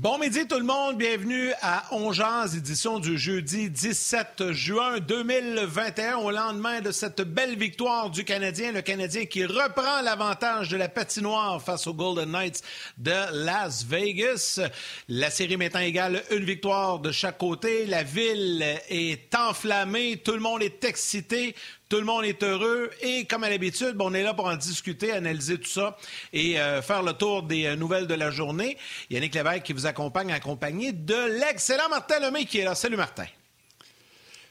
Bon midi tout le monde, bienvenue à Ongeance, édition du jeudi 17 juin 2021, au lendemain de cette belle victoire du Canadien, le Canadien qui reprend l'avantage de la patinoire face aux Golden Knights de Las Vegas. La série mettant égale une victoire de chaque côté, la ville est enflammée, tout le monde est excité, tout le monde est heureux et comme à l'habitude, on est là pour en discuter, analyser tout ça et euh, faire le tour des euh, nouvelles de la journée. Yannick Lévesque qui vous accompagne, accompagné de l'excellent Martin Lemay qui est là. Salut Martin.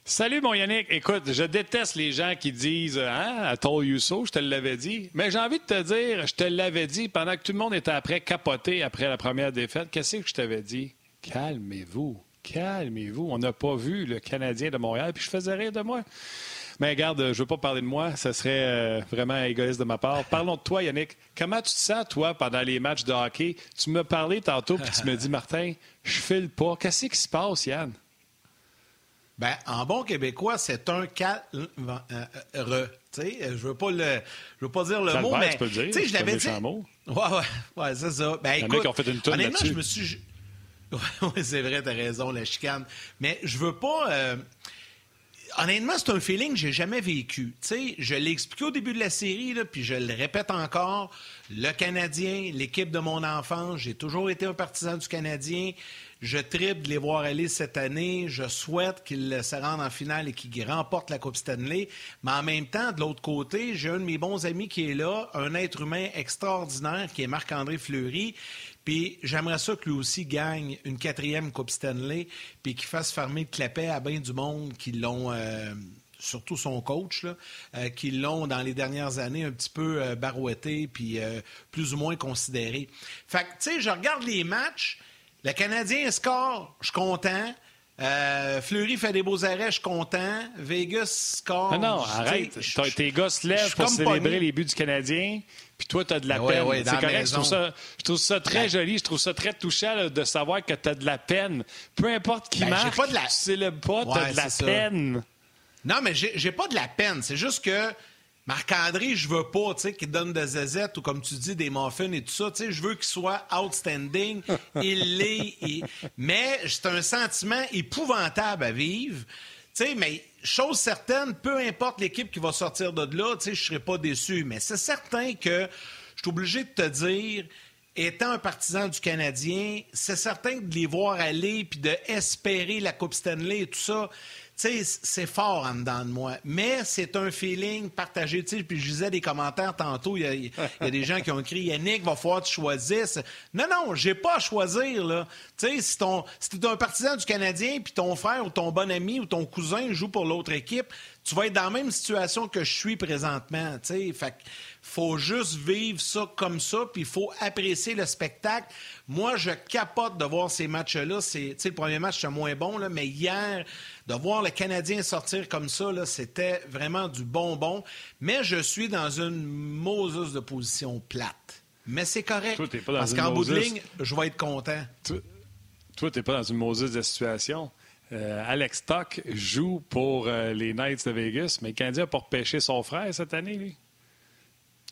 Salut mon Yannick. Écoute, je déteste les gens qui disent Hein, I told you je te l'avais dit. Mais j'ai envie de te dire, je te l'avais dit pendant que tout le monde était après capoté après la première défaite. Qu'est-ce que je t'avais dit? Calmez-vous. Calmez-vous. On n'a pas vu le Canadien de Montréal, puis je faisais rire de moi. Mais regarde, je ne veux pas parler de moi, ça serait euh, vraiment égoïste de ma part. Parlons de toi, Yannick. Comment tu te sens, toi, pendant les matchs de hockey? Tu me parlais tantôt, puis tu me dis, Martin, je file pas. Qu'est-ce qui se passe, Yann? Ben, en bon québécois, c'est un calme. Euh, je veux pas le, je veux pas dire le mot, mais tu peux le dire. Je l'avais dit. Ouais, ouais, ouais, c'est ça. Ben, écoute, ont fait une honnêtement, je me suis. Oui, c'est vrai, t'as raison, la chicane. Mais je veux pas. Euh, honnêtement, c'est un feeling que j'ai jamais vécu. je l'ai expliqué au début de la série, puis je le répète encore. Le Canadien, l'équipe de mon enfance, j'ai toujours été un partisan du Canadien. Je tripe de les voir aller cette année. Je souhaite qu'ils se rendent en finale et qu'ils remportent la Coupe Stanley. Mais en même temps, de l'autre côté, j'ai un de mes bons amis qui est là, un être humain extraordinaire qui est Marc-André Fleury. Puis j'aimerais ça que lui aussi gagne une quatrième Coupe Stanley, puis qu'il fasse fermer le clapet à bien du monde qui l'ont. Euh, surtout son coach, là, euh, qui l'ont dans les dernières années un petit peu euh, barouetté puis plus ou moins considéré. Fait que, tu sais, je regarde les matchs, le Canadien score, je suis content. Fleury fait des beaux arrêts, je suis content. Vegas score. Non, non, arrête. Tes gars se lèvent pour célébrer les buts du Canadien. Puis toi, tu as de la peine. c'est correct. Je trouve, ça, je trouve, ça, très joli. Je trouve ça très touchant de savoir que tu as de la peine. Peu importe qui ben, marque, pas de la... tu célèbres pas, tu as de la peine. Non, mais j'ai pas de la peine. C'est juste que Marc-André, je veux pas, tu sais, qu'il donne des zézettes ou comme tu dis, des muffins et tout ça. Tu sais, je veux qu'il soit outstanding. il l'est. Mais c'est un sentiment épouvantable à vivre. Tu sais, mais chose certaine, peu importe l'équipe qui va sortir de là, je ne serai pas déçu. Mais c'est certain que je suis obligé de te dire, étant un partisan du Canadien, c'est certain de les voir aller puis de espérer la Coupe Stanley et tout ça sais, c'est fort en dedans de moi. Mais c'est un feeling partagé. Tu puis je disais des commentaires tantôt, il y, a des gens qui ont écrit Yannick, va falloir que tu choisisses. Non, non, j'ai pas à choisir, là. Tu sais, si, ton, si un partisan du Canadien, puis ton frère ou ton bon ami ou ton cousin joue pour l'autre équipe, tu vas être dans la même situation que je suis présentement. Tu sais, fait faut juste vivre ça comme ça, puis il faut apprécier le spectacle. Moi, je capote de voir ces matchs-là. Le premier match, c'est moins bon, mais hier, de voir le Canadien sortir comme ça, c'était vraiment du bonbon. Mais je suis dans une Moses de position plate. Mais c'est correct. parce qu'en bout de ligne, je vais être content. Toi, tu n'es pas dans une Moses de situation. Euh, Alex Tuck joue pour euh, les Knights de Vegas, mais le Canadien a pas repêché son frère cette année, lui?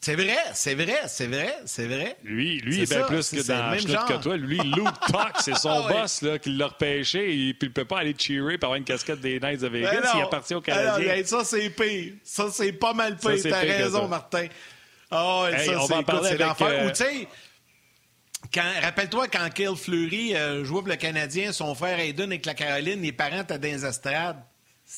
C'est vrai, c'est vrai, c'est vrai, c'est vrai. Lui, lui est, bien plus que dans le même genre. que toi. Lui, Luke Tuck, c'est son ah boss là, qui l'a repêché et puis il peut pas aller cheerer par avoir une casquette des Knights de Vegas s'il appartient au Canadien. Alors, ça, c'est pire. Ça, c'est pas mal pire. T'as raison, Martin. Oh, ça, c'est l'enfer. Euh... Ou tu sais, rappelle-toi quand Kyle Fleury euh, jouait pour le Canadien, son frère Aiden avec la Caroline, les parents étaient dans les estrades.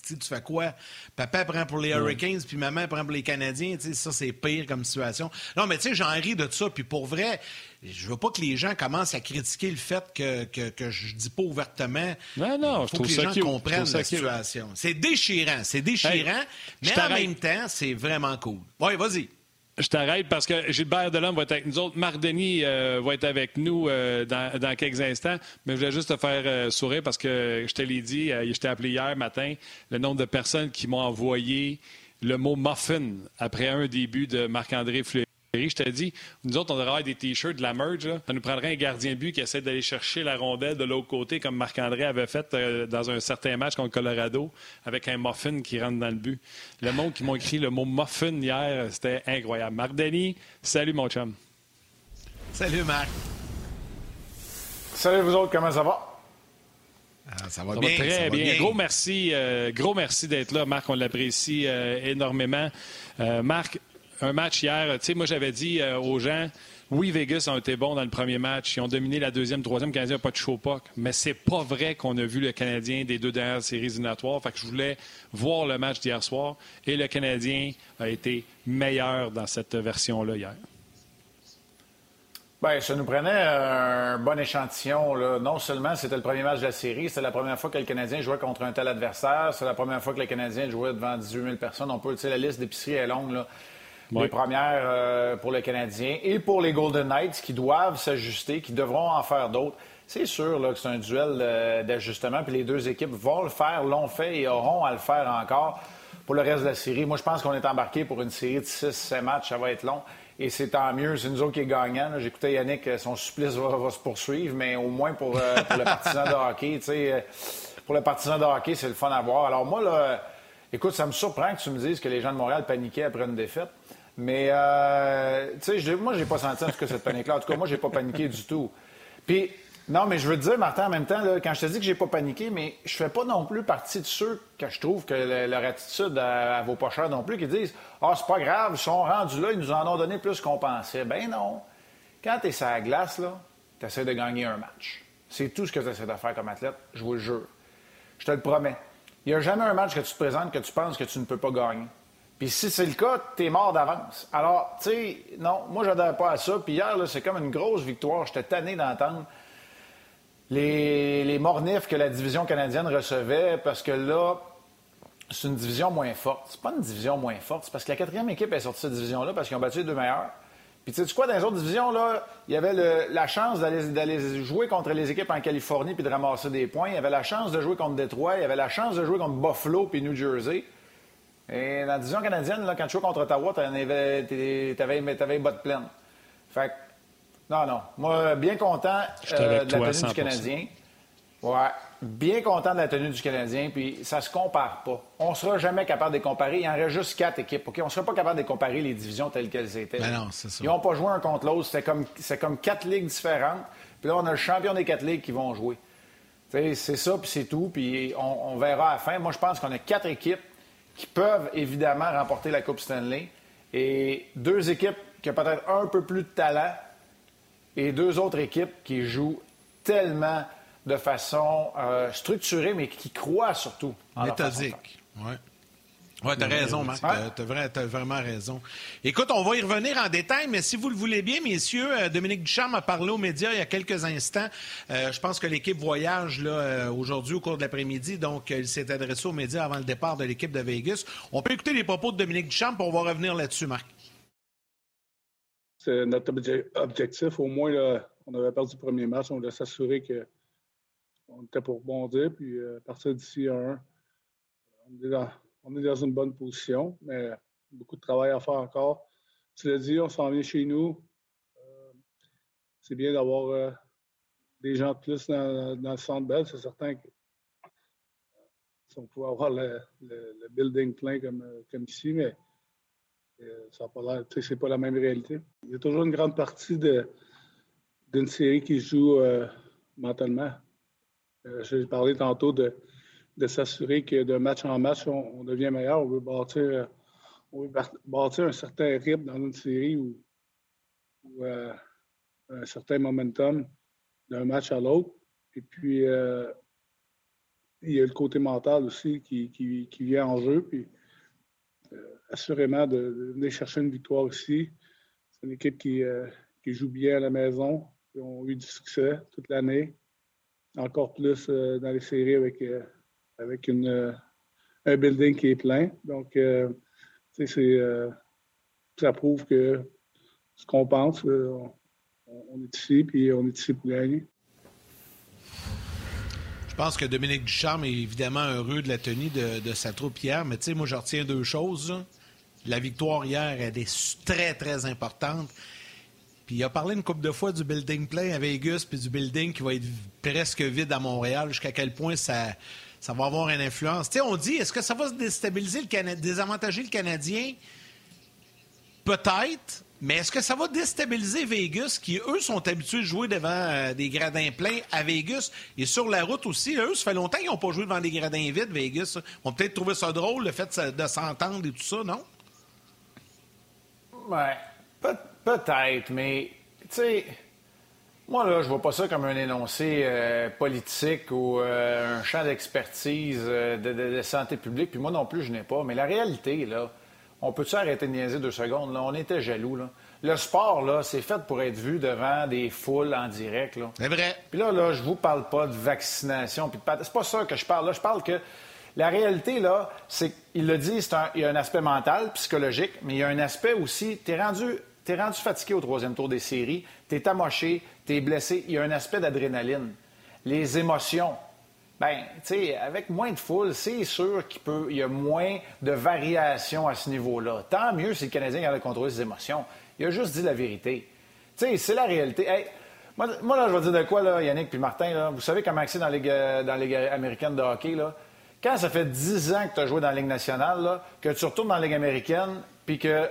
Tu fais quoi? Papa prend pour les Hurricanes, puis maman prend pour les Canadiens. Ça, c'est pire comme situation. Non, mais tu sais, j'en ris de ça. Puis pour vrai, je veux pas que les gens commencent à critiquer le fait que, que, que je dis pas ouvertement. Non, non, Il faut que les gens comprennent la situation. C'est déchirant, c'est déchirant, mais en même temps, c'est vraiment cool. Oui, vas-y. Je t'arrête parce que Gilbert Delhomme va être avec nous autres. Marc Denis euh, va être avec nous euh, dans, quelques instants. Mais je voulais juste te faire euh, sourire parce que je te l'ai dit, je t'ai appelé hier matin, le nombre de personnes qui m'ont envoyé le mot muffin après un début de Marc-André Fleury. Je te dis, nous autres, on devrait avoir des t-shirts de la merge. Ça nous prendrait un gardien de but qui essaie d'aller chercher la rondelle de l'autre côté, comme Marc-André avait fait euh, dans un certain match contre Colorado, avec un muffin qui rentre dans le but. Le monde qui m'a écrit le mot muffin hier, c'était incroyable. Marc Denis, salut mon chum. Salut Marc. Salut vous autres, comment ça va? Ah, ça va bien. très bien. Gros merci, euh, gros merci d'être là, Marc. On l'apprécie euh, énormément. Euh, Marc, un match hier, tu sais, moi j'avais dit aux gens, oui, Vegas ont été bons dans le premier match. Ils ont dominé la deuxième, troisième. Le Canadien n'a pas de show. Mais c'est pas vrai qu'on a vu le Canadien des deux dernières séries éliminatoires. Fait que je voulais voir le match d'hier soir. Et le Canadien a été meilleur dans cette version-là hier. Bien, ça nous prenait un bon échantillon. Là. Non seulement c'était le premier match de la série, c'était la première fois que le Canadien jouait contre un tel adversaire, c'est la première fois que le Canadien jouait devant 18 000 personnes. On peut, tu sais, la liste d'épicerie est longue. Là. Les premières euh, pour le Canadien et pour les Golden Knights qui doivent s'ajuster, qui devront en faire d'autres. C'est sûr là, que c'est un duel euh, d'ajustement, puis les deux équipes vont le faire, l'ont fait et auront à le faire encore pour le reste de la série. Moi, je pense qu'on est embarqué pour une série de 6-7 matchs. Ça va être long. Et c'est tant mieux. C'est nous autres qui est gagnant. J'écoutais Yannick, euh, son supplice va, se poursuivre, mais au moins pour, le partisan de hockey. Pour le partisan de hockey, c'est le fun à voir. Alors moi, là, écoute, ça me surprend que tu me dises que les gens de Montréal paniquaient après une défaite. Mais, euh, tu sais, moi, j'ai pas senti en tout cas cette panique-là. En tout cas, moi, j'ai pas paniqué du tout. Puis, non, mais je veux te dire, Martin, en même temps, quand je te dis que j'ai pas paniqué, mais je fais pas non plus partie de ceux que je trouve que leur attitude à, vos pas non plus, qui disent Ah, c'est pas grave, ils sont rendus là, ils nous en ont donné plus qu'on pensait. Ben non. Quand tu es sur la glace, là, tu essaies de gagner un match. C'est tout ce que tu essaies de faire comme athlète, je vous le jure. Je te le promets. Il n'y a jamais un match que tu te présentes que tu penses que tu ne peux pas gagner. Puis si c'est le cas, t'es mort d'avance. Alors, tu sais, non, moi, j'adhère pas à ça. Puis hier, c'est comme une grosse victoire. J'étais tanné d'entendre les, les mornifs que la division canadienne recevait parce que là, c'est une division moins forte. C'est pas une division moins forte, c'est parce que la quatrième équipe est sortie de cette division-là parce qu'ils ont battu les deux meilleurs. Puis tu sais quoi, dans les autres divisions, là, il y avait la chance d'aller jouer contre les équipes en Californie puis de ramasser des points. Il y avait la chance de jouer contre Détroit. Il y avait la chance de jouer contre Buffalo puis New Jersey. Et dans la division canadienne, là, quand tu joues contre Ottawa, tu avais, les bottes pleines. Fait non, non. Moi, bien content euh, de la tenue du Canadien. Ouais. Bien content de la tenue du Canadien, puis ça se compare pas. On ne sera jamais capable de comparer. Il en reste juste quatre équipes. OK? On ne sera pas capable de comparer les divisions telles qu'elles étaient. Ben non, c'est ça. Ils n'ont pas joué un contre l'autre. C'est comme, comme quatre ligues différentes. Puis là, on a le champion des quatre ligues qui vont jouer. C'est ça, puis c'est tout. Puis on, on, verra à la fin. Moi, je pense qu'on a quatre équipes qui peuvent évidemment remporter la Coupe Stanley. Et deux équipes qui ont peut-être un peu plus de talent et deux autres équipes qui jouent tellement de façon euh, structurée, mais qui croient surtout en Méthodique. Oui. Oui, tu as raison, Marc. Tu as, vraiment raison. Écoute, on va y revenir en détail, mais si vous le voulez bien, messieurs, euh, Dominique Ducharme a parlé aux médias il y a quelques instants. Euh, je pense que l'équipe voyage là, euh, aujourd'hui au cours de l'après-midi, donc il s'est adressé aux médias avant le départ de l'équipe de Vegas. On peut écouter les propos de Dominique Ducharme, pour on va revenir là-dessus, Marc. C'est notre objectif. Au moins, on avait perdu le premier match. On voulait s'assurer qu'on était pour bondir, puis à partir d'ici à un, on est dans on est dans une bonne position, mais beaucoup de travail à faire encore. Tu l'as dit, on s'en vient chez nous. Euh, c'est bien d'avoir euh, des gens de plus dans, le centre belle. C'est certain que si on pouvait avoir le, building plein comme, ici, mais euh, ça pas l'air, c'est pas la même réalité. Il y a toujours une grande partie d'une série qui joue mentalement. J'ai parlé tantôt de de s'assurer que de match en match, on, devient meilleur. On veut bâtir, on bâtir un certain rythme dans une série ou, euh, un certain momentum d'un match à l'autre. Et puis, euh, il y a le côté mental aussi qui, qui, vient en jeu. Puis, euh, assurément, de, venir chercher une victoire ici. C'est une équipe qui, qui, joue bien à la maison. Ils ont eu du succès toute l'année. Encore plus dans les séries avec avec euh, un building qui est plein. Donc, euh, euh, ça prouve que ce qu'on pense, on, est ici, puis on est ici pour gagner. Je pense que Dominique Ducharme est évidemment heureux de la tenue de, sa troupe hier, mais tu sais, moi, je retiens deux choses. La victoire hier, elle est très, très importante. Puis il a parlé une couple de fois du building plein à Vegas, puis du building qui va être presque vide à Montréal, jusqu'à quel point ça, ça va avoir une influence. On dit, est-ce que ça va déstabiliser le Canadien, désavantager le Canadien? Peut-être, Mais est-ce que ça va déstabiliser Vegas, qui, eux, sont habitués de jouer devant euh, des gradins pleins à Vegas et sur la route aussi? Eux, ça fait longtemps qu'ils n'ont pas joué devant des gradins vides, Vegas. Vont peut-être trouver ça drôle, le fait de s'entendre et tout ça, non? Ouais, peut-être, mais, tu sais, moi, là, je vois pas ça comme un énoncé euh, politique ou euh, un champ d'expertise de, santé publique, puis moi non plus, je n'ai pas. Mais la réalité, là, on peut-tu arrêter de niaiser deux secondes? Là? On était jaloux. Là. Le sport, là, c'est fait pour être vu devant des foules en direct. Là. C'est vrai. Puis là, là, je vous parle pas de vaccination. Puis C'est pas ça que je parle. Là, je parle que la réalité, là, c'est qu'il le dit, il y a un aspect mental, psychologique, mais il y a un aspect aussi. Tu es rendu, es rendu fatigué au troisième tour des séries, tu es amoché, tu es blessé. Il y a un aspect d'adrénaline. Les émotions. Bien, tu sais, avec moins de foule, c'est sûr qu'il peut, il y a moins de variations à ce niveau-là. Tant mieux si le Canadien a contrôler ses émotions. Il a juste dit la vérité. Tu sais, c'est la réalité. moi, là, je vais dire de quoi, là, Yannick puis Martin, là, vous savez comment c'est dans la Ligue, dans la Ligue américaine de hockey, là? Quand ça fait 10 ans que tu as joué dans la Ligue nationale, que tu retournes dans la Ligue américaine, puis que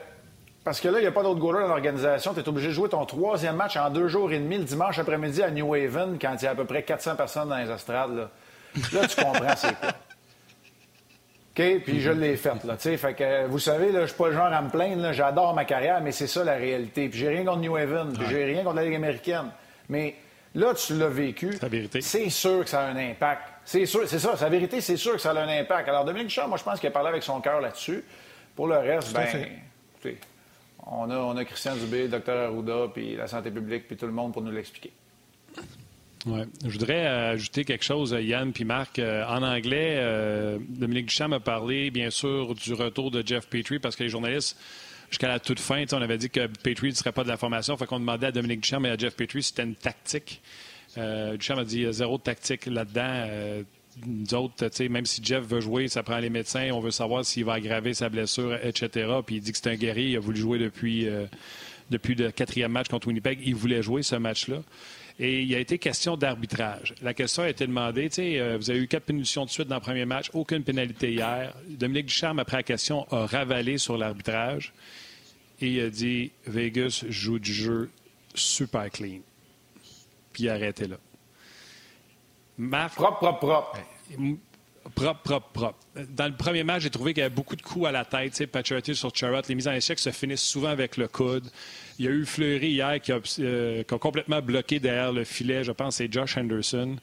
parce que là, il n'y a pas d'autre goaler dans l'organisation. Tu es obligé de jouer ton troisième match en deux jours et demi le dimanche après-midi à New Haven quand il y a à peu près 400 personnes dans les estrades. Là. Là, tu comprends c'est quoi. OK? Puis je l'ai faite, là. Fait que, vous savez, là, je suis pas le genre à me plaindre, J'adore ma carrière, mais c'est ça la réalité. Puis j'ai rien contre New Haven, puis j'ai rien contre la Ligue américaine. Mais là, tu l'as vécu. C'est sûr que ça a un impact. C'est sûr, c'est ça. Sa vérité, c'est sûr que ça a un impact. Alors, Dominique Duchamp, moi, je pense qu'il a parlé avec son cœur là-dessus. Pour le reste, ben, écoutez, on a, Christian Dubé, Dr Arruda, puis la santé publique, puis tout le monde pour nous l'expliquer. Ouais. Je voudrais ajouter quelque chose, Yann puis Marc. Euh, en anglais, euh, Dominique Duchamp a parlé, bien sûr, du retour de Jeff Petrie parce que les journalistes, jusqu'à la toute fin, on avait dit que Petrie ne serait pas de la formation. Fait demandait à Dominique Duchamp et à Jeff Petrie si c'était une tactique. Euh, Duchamp a dit zéro tactique là-dedans. Nous autres, même si Jeff veut jouer, ça prend les médecins. On veut savoir s'il va aggraver sa blessure, etc. Puis il dit que c'est un guerrier. Il a voulu jouer depuis, depuis le quatrième match contre Winnipeg. Il voulait jouer ce match-là. Et il a été question d'arbitrage. La question a été demandée, tu euh, vous avez eu quatre punitions de suite dans le premier match, aucune pénalité hier. Dominique Ducharme, après la question, a ravalé sur l'arbitrage et il a dit Vegas joue du jeu super clean. Puis il a propre, propre, propre. Propre, propre, propre. Dans le premier match, j'ai trouvé qu'il y avait beaucoup de coups à la tête. Tu sur Charrot. Les mises en échec se finissent souvent avec le coude. Il y a eu Fleury hier qui a, euh, complètement bloqué derrière le filet. Je pense que c'est Josh Henderson.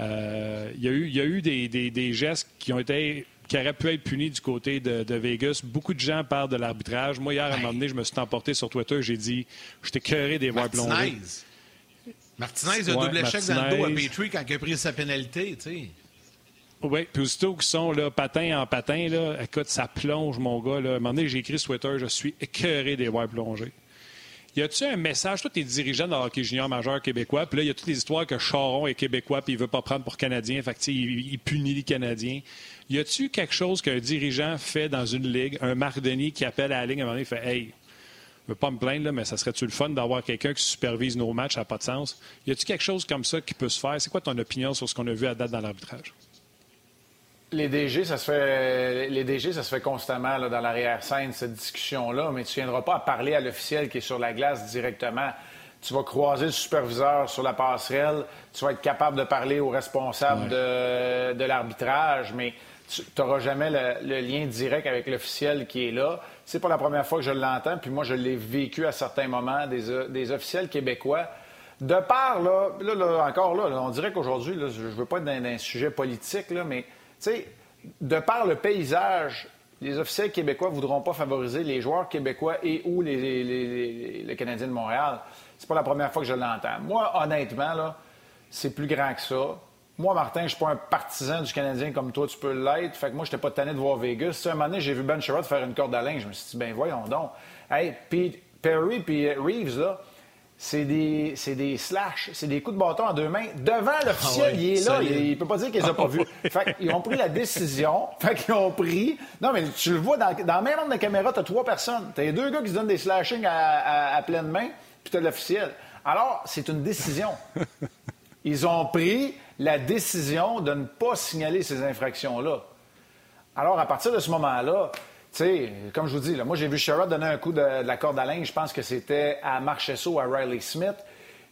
Euh, il y a eu, il y a eu des, des, gestes qui ont été qui auraient pu être punis du côté de, Vegas. Beaucoup de gens parlent de l'arbitrage. Moi, hier, à un moment donné, je me suis emporté sur Twitter. J'ai dit, j'étais cœuré des voir plonger. Martinez a double échec dans le dos à Petrie quand il a pris sa pénalité, tu sais. Oui, puis aussitôt qu'ils sont là, patin en patin, là, écoute, ça plonge, mon gars. Là. À un moment donné, j'ai écrit sur Twitter, je suis écœuré des voir plonger. Y a-tu un message? Toi, tu es dirigeant dans le hockey junior majeur québécois, puis là, il y a toutes les histoires que Charon est québécois, puis il veut pas prendre pour Canadien, fait que, il, il punit les Canadiens. Y a-tu quelque chose qu'un dirigeant fait dans une ligue, un Marc Denis qui appelle à la ligne à un moment donné, il fait Hey, je veux pas me plaindre, là, mais ça serait-tu le fun d'avoir quelqu'un qui supervise nos matchs? Ça n'a pas de sens. Y a-tu quelque chose comme ça qui peut se faire? C'est quoi ton opinion sur ce qu'on a vu à date dans l'arbitrage? Les DG, ça se fait, les DG, ça se fait constamment là, dans l'arrière-scène, cette discussion-là, mais tu ne viendras pas à parler à l'officiel qui est sur la glace directement. Tu vas croiser le superviseur sur la passerelle, tu vas être capable de parler au responsable de, l'arbitrage, mais tu n'auras jamais le, lien direct avec l'officiel qui est là. C'est pas la première fois que je l'entends, puis moi, je l'ai vécu à certains moments, des, officiels québécois. De part, là, là, encore là, on dirait qu'aujourd'hui, je veux pas être dans un sujet politique, là, mais sais, de par le paysage, les officiels québécois ne voudront pas favoriser les joueurs québécois et ou les, Canadiens de Montréal. C'est pas la première fois que je l'entends. Moi, honnêtement, là, c'est plus grand que ça. Moi, Martin, je ne suis pas un partisan du Canadien comme toi, tu peux l'être. Fait que moi, je n'étais pas tanné de voir Vegas. un moment donné, j'ai vu Ben Sherrod faire une corde à linge. Je me suis dit, ben voyons donc. Hey, puis Perry puis Reeves, là, c'est des, c'est des slash, c'est des coups de bâton en deux mains. Devant l'officiel, ah il est là, il, ne peut pas dire qu'ils n'ont pas vu. Fait ils ont pris la décision, fait qu'ils ont pris... Non, mais tu le vois, dans, dans le même angle de caméra, tu as trois personnes. Tu as les deux gars qui se donnent des slashings à, à, pleine main, puis tu as l'officiel. Alors, c'est une décision. Ils ont pris la décision de ne pas signaler ces infractions-là. Alors, à partir de ce moment-là, sais, comme je vous dis, là, moi, j'ai vu Sherrod donner un coup de, la corde à linge. Je pense que c'était à Marchesso, à Riley Smith.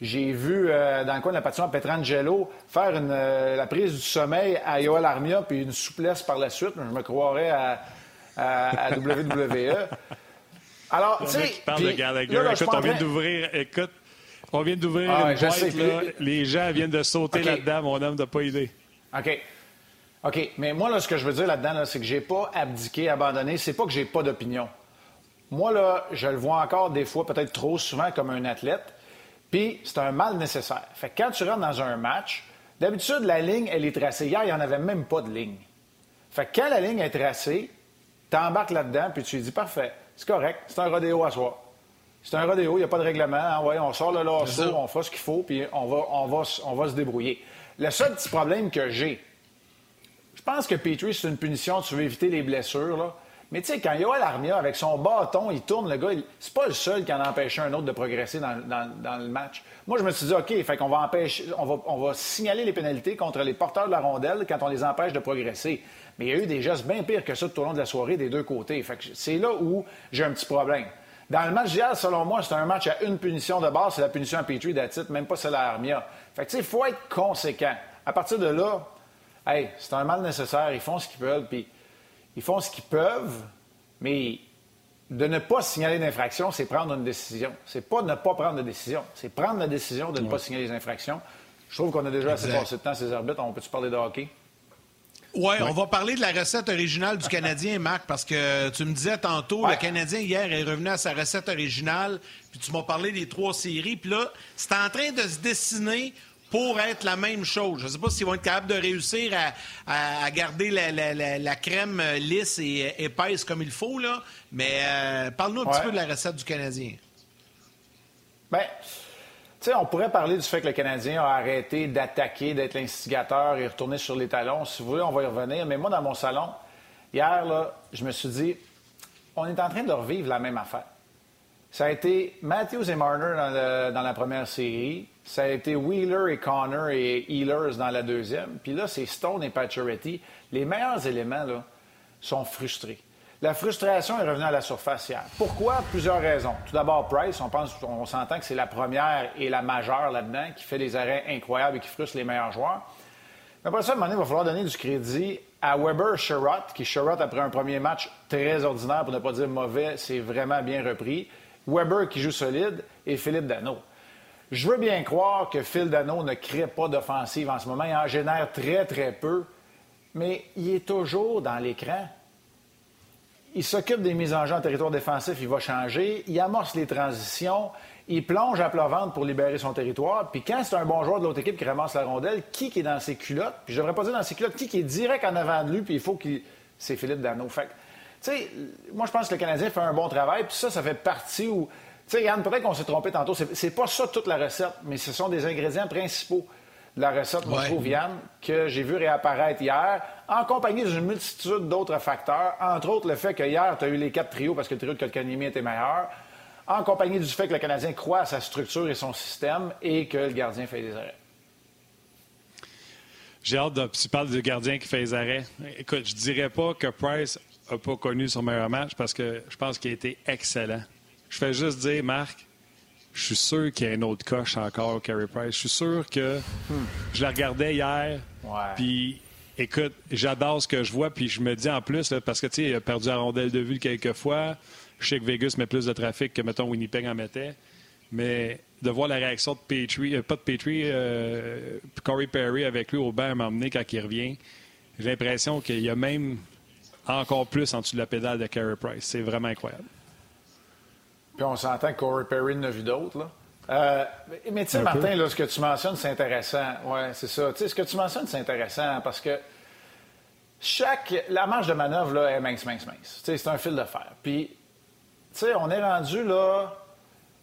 J'ai vu euh, dans le coin de la patinoire Petrangelo faire une, euh, la prise du sommeil à Yoel Armia puis une souplesse par la suite. Je me croirais à, à, WWE. Alors, tu sais. parle de Gallagher. écoute, on vient d'ouvrir. Écoute, on vient d'ouvrir ah, une boîte, là. Les gens viennent de sauter là-dedans. Mon homme n'a pas idée. OK. OK. Mais moi, là, ce que je veux dire là-dedans, c'est que j'ai pas abdiqué, abandonné. C'est pas que j'ai pas d'opinion. Moi, là, je le vois encore des fois, peut-être trop souvent, comme un athlète. Puis c'est un mal nécessaire. Fait que quand tu rentres dans un match, d'habitude, la ligne, elle est tracée. Hier, il n'y en avait même pas de ligne. Fait que quand la ligne est tracée, tu embarques là-dedans, puis tu lui dis parfait, c'est correct, c'est un rodéo à soi. C'est un rodéo, il n'y a pas de règlement. Hein, on sort le lasso, on fait ce qu'il faut, puis on va, on, va, on va se débrouiller. Le seul petit problème que j'ai, je pense que Petrie, c'est une punition, tu veux éviter les blessures, là. Mais tu sais, quand Yoel Armia, avec son bâton, il tourne, le gars, c'est pas le seul qui en a empêché un autre de progresser dans, le match. Moi, je me suis dit, OK, fait qu'on va empêcher, on va, on va signaler les pénalités contre les porteurs de la rondelle quand on les empêche de progresser. Mais il y a eu des gestes bien pires que ça tout au long de la soirée des deux côtés. Fait que c'est là où j'ai un petit problème. Dans le match d'hier, selon moi, c'est un match à une punition de base, c'est la punition à Petrie d'Atit, même pas celle à Armia. Fait que, tu sais, il faut être conséquent. À partir de là, hey, c'est un mal nécessaire, ils font ce qu'ils veulent, puis ils font ce qu'ils peuvent, mais de ne pas signaler d'infraction, c'est prendre une décision. C'est pas ne pas prendre de décision, c'est prendre la décision de ne pas signaler les infractions. Je trouve qu'on a déjà assez passé de temps, ces arbitres. On peut-tu parler de hockey? Oui, on va parler de la recette originale du Canadien, Marc, parce que tu me disais tantôt, le Canadien hier est revenu à sa recette originale, puis tu m'as parlé des trois séries, puis là, c'est en train de se dessiner pour être la même chose. Je ne sais pas s'ils vont être capables de réussir à, garder la, crème lisse et épaisse comme il faut, là. mais euh, parle-nous un petit peu de la recette du Canadien. Bien, sais, on pourrait parler du fait que le Canadien a arrêté d'attaquer, d'être l'instigateur et retourner sur les talons. Si vous voulez, on va y revenir. Mais moi, dans mon salon, hier, je me suis dit, on est en train de revivre la même affaire. Ça a été Matthews et Marner dans la première série. Ça a été Wheeler et Connor et Healers dans la deuxième. Puis là, c'est Stone et Pacioretty. Les meilleurs éléments là, sont frustrés. La frustration est revenue à la surface hier. Pourquoi? Plusieurs raisons. Tout d'abord, Price, on pense, on s'entend que c'est la première et la majeure là-dedans qui fait des arrêts incroyables et qui frustre les meilleurs joueurs. Mais après ça, à un moment donné, il va falloir donner du crédit à Weber Sherrod, qui Sherrod, après un premier match très ordinaire, pour ne pas dire mauvais, c'est vraiment bien repris. Weber qui joue solide et Philippe Dano. Je veux bien croire que Phil Dano ne crée pas d'offensive en ce moment. Il en génère très, très peu. Mais il est toujours dans l'écran. Il s'occupe des mises en jeu en territoire défensif, il va changer. Il amorce les transitions. Il plonge à plat ventre pour libérer son territoire. Puis quand c'est un bon joueur de l'autre équipe qui ramasse la rondelle, qui, est dans ses culottes? Puis je devrais pas dire dans ses culottes, qui, qui est direct en avant de lui, puis il faut qu'il. C'est Philippe Dano. Fait tu sais, moi, je pense que le Canadien fait un bon travail, puis ça, ça fait partie où tu sais, Yann, peut-être qu'on s'est trompé tantôt. C'est pas ça toute la recette, mais ce sont des ingrédients principaux la recette, moi, trouve, Yann, que j'ai vu réapparaître hier, en compagnie d'une multitude d'autres facteurs, entre autres le fait que hier, tu as eu les quatre trios parce que le trio de Kotkaniemi était meilleur, en compagnie du fait que le Canadien croit à sa structure et son système et que le gardien fait des arrêts. J'ai hâte de. Tu parles du gardien qui fait des arrêts. Écoute, je dirais pas que Price n'a pas connu son meilleur match parce que je pense qu'il a été excellent. Je fais juste dire, Marc, je suis sûr qu'il y a un autre coche encore, Carey Price. Je suis sûr que hmm. je la regardais hier. Puis, écoute, j'adore ce que je vois. Puis, je me dis en plus, parce que, tu sais, il a perdu la rondelle de vue quelques fois. Je sais que Vegas met plus de trafic que, mettons, Winnipeg en mettait. Mais de voir la réaction de Petrie, euh, pas de Petrie, euh, Corey Perry avec lui au banc à m'emmener quand il revient, j'ai l'impression qu'il y a même encore plus en dessous de la pédale de Carey Price. C'est vraiment incroyable. Puis on s'entend que Corey Perry n'a vu d'autres. Euh, mais tu sais, Martin, là, ce que tu mentionnes, c'est intéressant. Oui, c'est ça. Tu sais, ce que tu mentionnes, c'est intéressant parce que chaque. La marge de manœuvre, là, est mince, mince, mince. Tu sais, c'est un fil de fer. Puis, tu sais, on est rendu, là,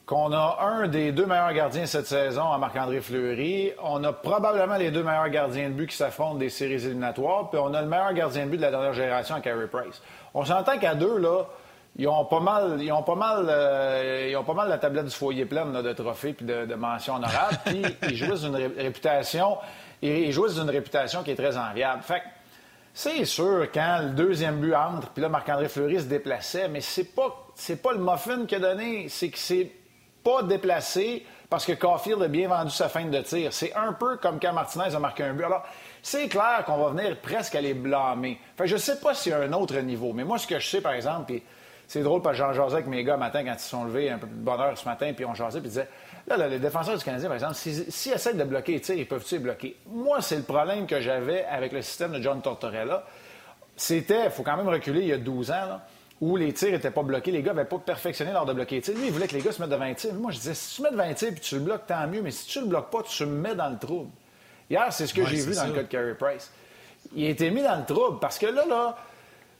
qu'on a un des deux meilleurs gardiens cette saison à Marc-André Fleury. On a probablement les deux meilleurs gardiens de but qui s'affrontent des séries éliminatoires. Puis on a le meilleur gardien de but de la dernière génération à Carey Price. On s'entend qu'à deux, là, ils ont pas mal, ils ont pas mal, euh, ils ont pas mal la tablette du foyer pleine de trophées puis de, mentions honorables. puis ils jouissent d'une réputation, ils jouissent d'une réputation qui est très enviable. Fait C'est sûr, quand le deuxième but entre, puis là, Marc-André Fleury se déplaçait, mais c'est pas, c'est pas le muffin qu'il a donné, c'est que c'est pas déplacé parce que Caulfield a bien vendu sa fin de tir. C'est un peu comme quand Martinez a marqué un but. Alors, c'est clair qu'on va venir presque à les blâmer. Enfin, je sais pas s'il y a un autre niveau, mais moi, ce que je sais, par exemple, puis c'est drôle parce que j'en jasais avec mes gars matin quand ils se sont levés un peu de bonne heure ce matin, puis on jasait, puis ils disaient Là, les défenseurs du Canadien, par exemple, s'ils essaient de bloquer les tirs, ils peuvent-ils bloquer? Moi, c'est le problème que j'avais avec le système de John Tortorella. C'était, il faut quand même reculer, il y a 12 ans, où les tirs n'étaient pas bloqués. Les gars n'avaient pas perfectionné lors de bloquer les tirs. Lui, il voulait que les gars se mettent de 20 tirs. Moi, je disais, si tu mets de 20 tirs puis tu le bloques, tant mieux. Mais si tu le bloques pas, tu le mets dans le trouble. Hier, c'est ce que j'ai vu dans le cas de Carey Price. Il a été mis dans le trouble parce que là, là,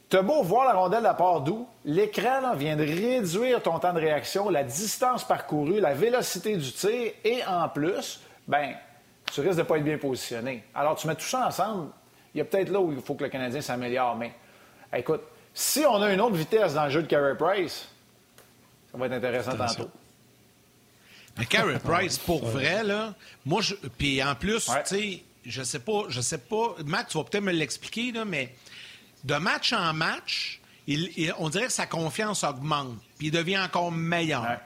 T'as beau voir la rondelle de la part d'où, l'écran vient de réduire ton temps de réaction, la distance parcourue, la vélocité du tir, et en plus, ben, tu risques de pas être bien positionné. Alors, tu mets tout ça ensemble, il y a peut-être là où il faut que le Canadien s'améliore. Mais, écoute, si on a une autre vitesse dans le jeu de Carey Price, ça va être intéressant tantôt. Mais Carey Price, pour vrai, là, moi, je... puis en plus, tu sais, je sais pas, je sais pas, Matt, tu vas peut-être me l'expliquer, là, mais de match en match, on dirait que sa confiance augmente, puis il devient encore meilleur.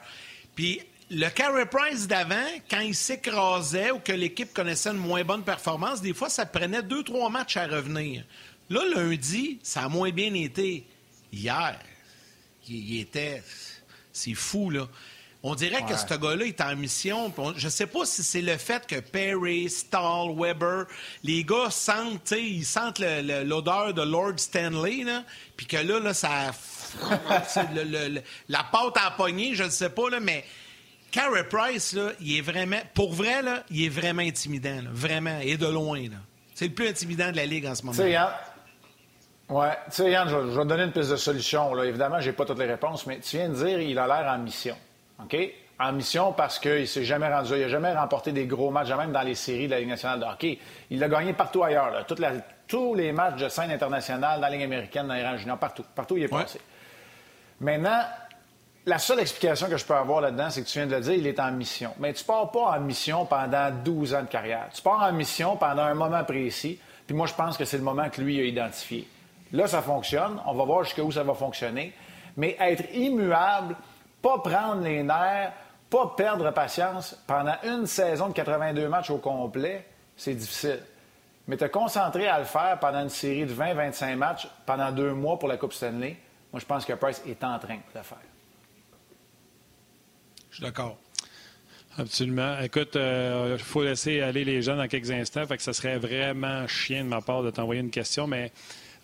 Puis le carry price d'avant, quand il s'écrasait ou que l'équipe connaissait une moins bonne performance, des fois, ça prenait deux, trois matchs à revenir. Là, lundi, ça a moins bien été. Hier, il était... C'est fou, là. On dirait que ce gars-là est en mission. Je ne sais pas si c'est le fait que Perry, Stahl, Weber, les gars sentent, ils sentent l'odeur de Lord Stanley, puis que là, là ça. la pâte à pogner, je ne sais pas, là, mais. Carey Price, là, il est vraiment. Pour vrai, là, il est vraiment intimidant. vraiment. Et de loin. C'est le plus intimidant de la Ligue en ce moment. Yann, ouais, tu sais, Yann, je, vais te donner une piste de solution. Là. Évidemment, je n'ai pas toutes les réponses, mais tu viens de dire qu'il a l'air en mission. OK? En mission parce qu'il ne s'est jamais rendu. Il n'a jamais remporté des gros matchs, même dans les séries de la Ligue nationale de hockey. Il l'a gagné partout ailleurs. tous les matchs de scène internationale, dans la Ligue américaine, dans les rangs juniors, partout. Partout, il est passé. Maintenant, la seule explication que je peux avoir là-dedans, c'est que tu viens de le dire, il est en mission. Mais tu ne pars pas en mission pendant 12 ans de carrière. Tu pars en mission pendant un moment précis. Puis moi, je pense que c'est le moment que lui a identifié. Là, ça fonctionne. On va voir jusqu'où ça va fonctionner. Mais être immuable, pas prendre les nerfs, pas perdre patience pendant une saison de 82 matchs au complet, c'est difficile. Mais te concentrer à le faire pendant une série de 20-25 matchs pendant deux mois pour la Coupe Stanley, moi, je pense que Price est en train de le faire. Je suis d'accord. Absolument. Écoute, il euh, faut laisser aller les gens dans quelques instants. Fait que ça serait vraiment chien de ma part de t'envoyer une question, mais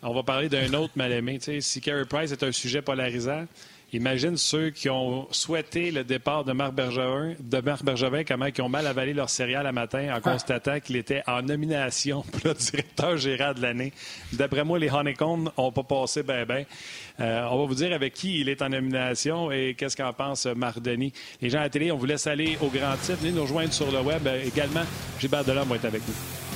on va parler d'un autre mal-aimé. Si Carey Price est un sujet polarisant, Imagine ceux qui ont souhaité le départ de Marc Bergevin, de Marc Bergevin comment ils ont mal avalé leur céréale à matin en constatant qu'il était en nomination pour le directeur gérant de l'année. D'après moi, les Honeycomb n'ont pas passé ben ben. Euh, on va vous dire avec qui il est en nomination et qu'est-ce qu'en pense Marc Denis. Les gens à la télé, on vous laisse aller au grand titre. Venez nous rejoindre sur le web. Euh, également, Gilbert Delhomme va être avec nous.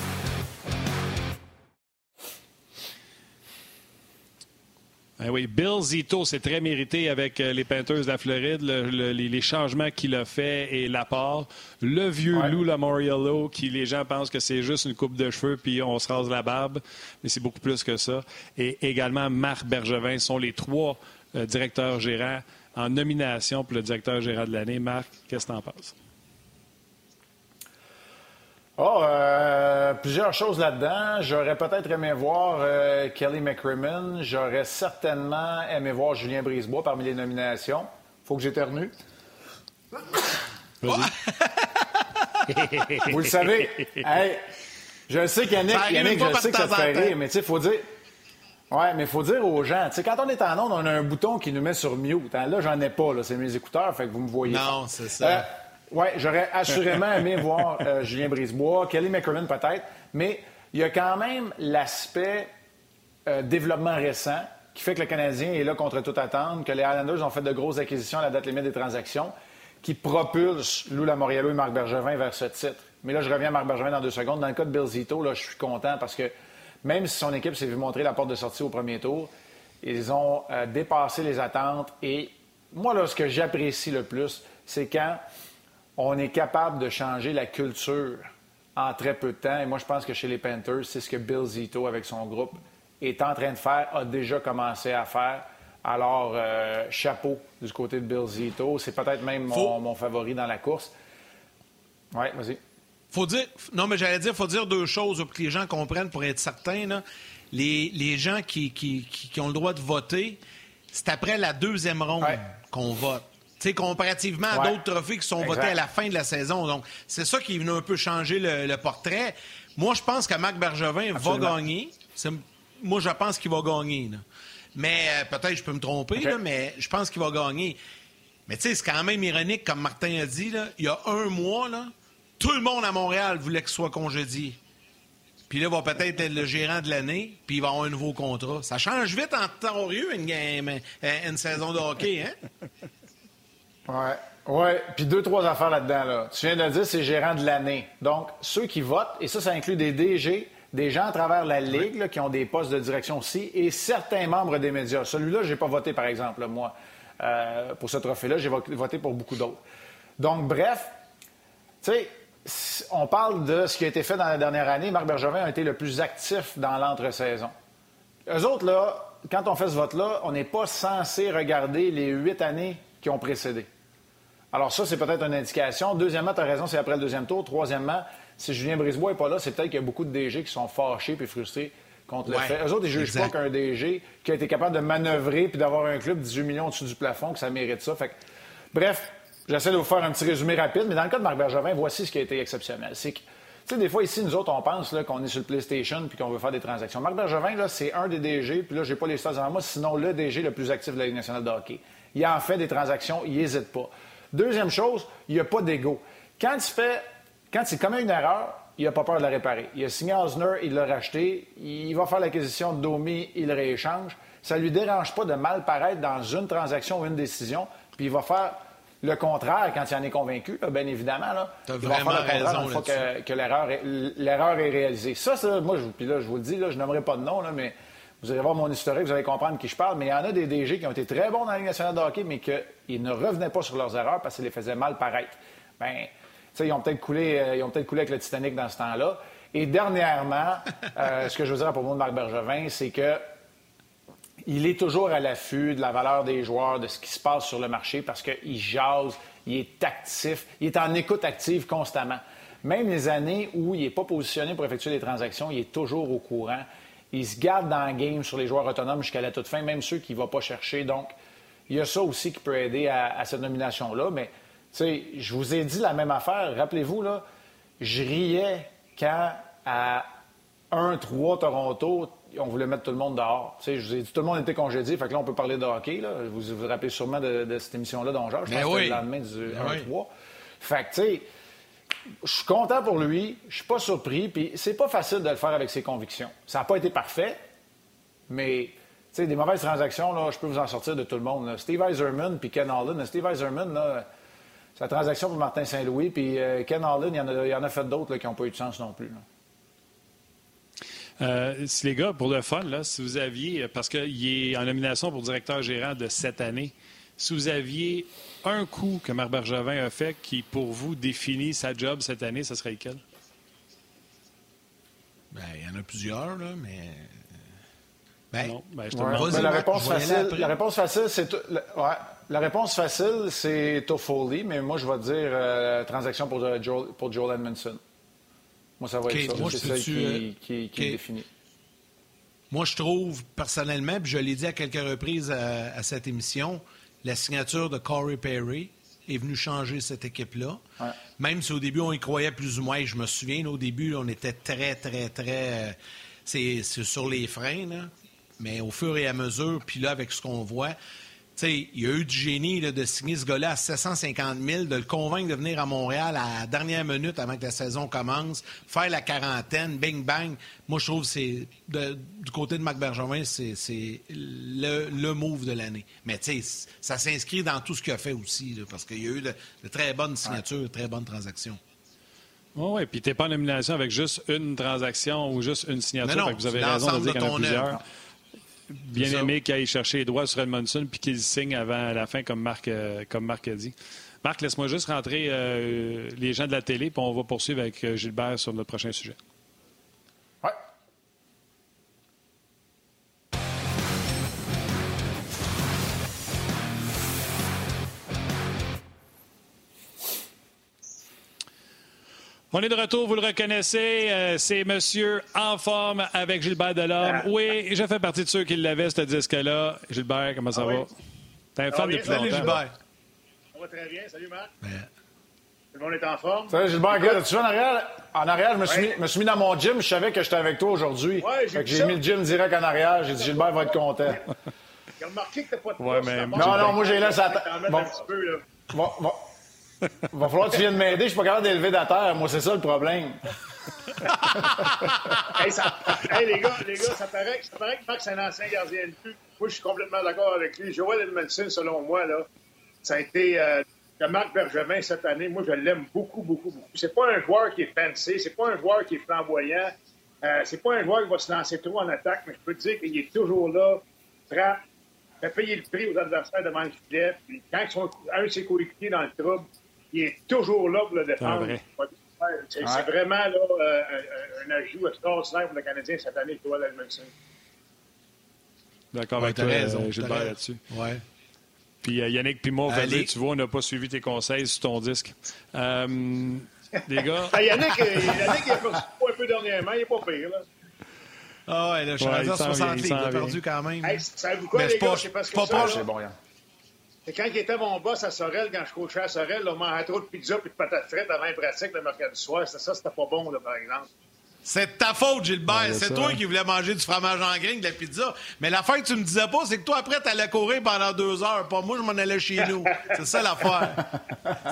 Ben oui, Bill Zito, c'est très mérité avec euh, les Panthers de la Floride, les, changements qu'il a fait et l'apport. Le vieux Lou Lamoriello, qui les gens pensent que c'est juste une coupe de cheveux puis on se rase la barbe, mais c'est beaucoup plus que ça. Et également Marc Bergevin sont les trois euh, directeurs gérants en nomination pour le directeur gérant de l'année. Marc, qu'est-ce que tu en penses? Oh, euh, plusieurs choses là-dedans. J'aurais peut-être aimé voir euh, Kelly McCrimmon. J'aurais certainement aimé voir Julien Brisebois parmi les nominations. Faut que j'éternue. Vous le savez. je sais qu'Yannick, Yannick, je sais que ça te fait rire, mais tu sais, il faut dire. Ouais, mais il faut dire aux gens, tu sais, quand on est en onde, on a un bouton qui nous met sur mute. Là, j'en ai pas, là. C'est mes écouteurs, fait que vous me voyez. Non, c'est ça. Euh, oui, j'aurais assurément aimé voir euh, Julien Brisebois, Kelly McCrimmon peut-être, mais il y a quand même l'aspect euh, développement récent qui fait que le Canadien est là contre toute attente, que les Islanders ont fait de grosses acquisitions à la date limite des transactions, qui propulsent Lou Lamoriello et Marc Bergevin vers ce titre. Mais là, je reviens à Marc Bergevin dans deux secondes. Dans le cas de Bill Zito, là, je suis content parce que même si son équipe s'est vu montrer la porte de sortie au premier tour, ils ont euh, dépassé les attentes. Et moi, là, ce que j'apprécie le plus, c'est quand on est capable de changer la culture en très peu de temps. Et moi, je pense que chez les Panthers, c'est ce que Bill Zito, avec son groupe, est en train de faire, a déjà commencé à faire. Alors, euh, chapeau du côté de Bill Zito. C'est peut-être même mon, favori dans la course. Oui, vas-y. Faut dire, non, mais j'allais dire, faut dire deux choses pour que les gens comprennent, pour être certains. Les, gens qui, qui, ont le droit de voter, c'est après la deuxième ronde qu'on vote. Sais, comparativement à d'autres trophées qui sont votés à la fin de la saison. Donc, c'est ça qui est venu un peu changer le, portrait. Moi, je pense que Marc Bergevin va gagner. Moi, je pense qu'il va gagner. Mais euh, peut-être je peux me tromper, mais je pense qu'il va gagner. Mais tu sais, c'est quand même ironique, comme Martin a dit, il y a un mois, là, tout le monde à Montréal voulait qu'il soit congédié. Puis là, il va peut-être être le gérant de l'année, puis il va avoir un nouveau contrat. Ça change vite en temps une, game, euh, une saison de hockey, hein? Ouais. Oui, puis deux, trois affaires là-dedans. Là. Tu viens de le dire, c'est gérant de l'année. Donc, ceux qui votent, et ça, ça inclut des DG, des gens à travers la Ligue qui ont des postes de direction aussi et certains membres des médias. Celui-là, je n'ai pas voté, par exemple, moi, euh, pour ce trophée-là. J'ai voté pour beaucoup d'autres. Donc, bref, tu sais, on parle de ce qui a été fait dans la dernière année. Marc Bergevin a été le plus actif dans l'entre-saison. Eux autres, là, quand on fait ce vote-là, on n'est pas censé regarder les huit années qui ont précédé. Alors ça, c'est peut-être une indication. Deuxièmement, tu as raison, c'est après le deuxième tour. Troisièmement, si Julien Brisebois n'est pas là, c'est peut-être qu'il y a beaucoup de DG qui sont fâchés et frustrés contre le fait. Eux autres, ils ne jugent pas qu'un DG qui a été capable de manœuvrer puis d'avoir un club 18 millions au-dessus du plafond, que ça mérite ça. Fait bref, j'essaie de vous faire un petit résumé rapide, mais dans le cas de Marc Bergevin, voici ce qui a été exceptionnel. C'est que, tu sais, des fois, ici, nous autres, on pense qu'on est sur le PlayStation puis qu'on veut faire des transactions. Marc Bergevin, là, c'est un des DG, puis là, j'ai pas les stats devant moi, sinon le DG le plus actif de la Ligue nationale de hockey. Il en fait des transactions, il n'hésite pas. Deuxième chose, il n'y a pas d'ego. Quand il fait quand il commet une erreur, il n'a pas peur de la réparer. Il a signé Osner, il l'a racheté. Il va faire l'acquisition de Domi, il le rééchange. Ça ne lui dérange pas de mal paraître dans une transaction ou une décision. Puis il va faire le contraire quand il en est convaincu, bien évidemment. Là, il va faire le contraire une fois que, l'erreur est, réalisée. Ça, ça moi, je, puis là, je vous le dis, là, je n'aimerais pas de nom, là, mais vous allez voir mon historique, vous allez comprendre qui je parle. Mais il y en a des DG qui ont été très bons dans la Ligue nationale de hockey, mais qu'ils ne revenaient pas sur leurs erreurs parce qu'ils les faisaient mal paraître. Bien, ils ont peut-être coulé, euh, ils ont peut-être coulé avec le Titanic dans ce temps-là. Et dernièrement, euh, ce que je veux dire à propos de Marc Bergevin, c'est que il est toujours à l'affût de la valeur des joueurs, de ce qui se passe sur le marché, parce qu'il jase, il est actif, il est en écoute active constamment. Même les années où il n'est pas positionné pour effectuer des transactions, il est toujours au courant. Il se garde dans le game sur les joueurs autonomes jusqu'à la toute fin, même ceux qu'il ne va pas chercher. Donc, il y a ça aussi qui peut aider à, à cette nomination-là. Mais sais, je vous ai dit la même affaire. Rappelez-vous, là, je riais quand à 1-3 Toronto, on voulait mettre tout le monde dehors. sais, je vous ai dit, tout le monde était congédié, fait que là, on peut parler de hockey. Là. Vous vous rappelez sûrement de, cette émission-là dont je pense que c'était le lendemain du 1-3. Ben fait que, tu sais, je suis content pour lui, je suis pas surpris, puis c'est pas facile de le faire avec ses convictions. Ça n'a pas été parfait, mais des mauvaises transactions, là, je peux vous en sortir de tout le monde. Steve Eiserman puis Ken Holland. Steve Eiserman, la transaction pour Martin Saint-Louis. Puis euh, Ken Allen, il y, en a, fait d'autres qui n'ont pas eu de chance non plus. Euh, les gars, pour le fun, si vous aviez, parce qu'il est en nomination pour directeur gérant de cette année, si vous aviez un coup que Marc Bergevin a fait qui, pour vous, définit sa job cette année, ce serait lequel? Bien, il y en a plusieurs, là, mais. Ben, non, ben, je te ouais, la, réponse facile, la réponse facile, c'est. Ouais, la réponse facile, c'est Toffoli, mais moi, je vais dire euh, transaction pour, euh, Joel, pour Joel Edmondson. Moi, ça va être ça. C'est celle qui, qui, qui est définie. Moi, je trouve personnellement, puis je l'ai dit à quelques reprises à, cette émission, la signature de Corey Perry est venue changer cette équipe-là. Même si au début, on y croyait plus ou moins. Je me souviens, au début, on était très, très, très. Euh, c'est sur les freins, là. Mais au fur et à mesure, puis là, avec ce qu'on voit, il y a eu du génie de signer ce gars-là à 750 000, de le convaincre de venir à Montréal à la dernière minute avant que la saison commence, faire la quarantaine, bing bang. Moi, je trouve que c'est du côté de Marc Bergevin, c'est le, move de l'année. Mais ça s'inscrit dans tout ce qu'il a fait aussi, parce qu'il y a eu de, très bonnes signatures, de très bonnes transactions. Oui, oui, puis tu n'es pas en nomination avec juste une transaction ou juste une signature. vous avez raison de dire qu'il y en a plusieurs bien aimé qu'il aille chercher les droits sur Edmondson puis qu'il signe avant la fin, comme Marc, euh, comme Marc a dit. Marc, laisse-moi juste rentrer euh, les gens de la télé, puis on va poursuivre avec euh, Gilbert sur notre prochain sujet. On est de retour, vous le reconnaissez. Euh, c'est Monsieur en forme avec Gilbert Delorme. Ah. Oui, je fais partie de ceux qui l'avaient, ce disque-là. Gilbert, comment ça ah va? T'es un fan depuis Salut, Gilbert. Ça va très bien. Salut, Marc. Tout le monde est en forme? Salut, Gilbert. tu vois en arrière? En arrière, je me, suis mis, me suis mis dans mon gym. Je savais que j'étais avec toi aujourd'hui. Ouais, j'ai mis le gym direct en arrière. J'ai dit, Gilbert va être content. J'ai remarqué que t'as pas de ouais, mais... Non, non, moi, j'ai laissé à... Bon. Bon, bon. Va falloir que tu viennes m'aider. Je suis pas capable d'élever de terre. Moi, c'est ça le problème. hey, les gars, les gars, ça paraît, ça paraît que Max est un ancien gardien de but. Moi, je suis complètement d'accord avec lui. Joel Edmondson, selon moi, là, ça a été euh, le Marc Bergevin cette année. Moi, je l'aime beaucoup, beaucoup, beaucoup. C'est pas un joueur qui est fancy, c'est pas un joueur qui est flamboyant, euh, c'est pas un joueur qui va se lancer trop en attaque, mais je peux te dire qu'il est toujours là, frappe, fait payer le prix aux adversaires devant le filet. Quand ils sont un de ses coéquipiers dans le trouble, il est toujours là pour le défendre. C'est vraiment là, euh, un, ajout extraordinaire pour le Canadien cette année, toi, Edmondson. D'accord avec toi, raison, Gilbert, là-dessus. Ouais. Puis euh, Yannick puis moi, tu vois, on n'a pas suivi tes conseils sur ton disque. Euh, les gars... ah, Yannick, Yannick, il a perdu un peu dernièrement, il n'est pas pire. Là. Ah ouais, là, je suis rendu à 60 livres, il a perdu quand même. Hey, savez-vous quoi, les gars? C'est parce que pas c'est bon, Yann. Et quand il était mon boss à Sorel, quand je coachais à Sorel, on mangeait trop de pizza et de patates frites avant les pratique le mercredi soir. C'était ça, c'était pas bon, là, par exemple. C'est ta faute, Gilbert. c'est toi qui voulais manger du fromage en grain, de la pizza. Mais l'affaire que tu me disais pas, c'est que toi, après, t'allais courir pendant deux heures. Pas moi, je m'en allais chez nous. C'est ça l'affaire.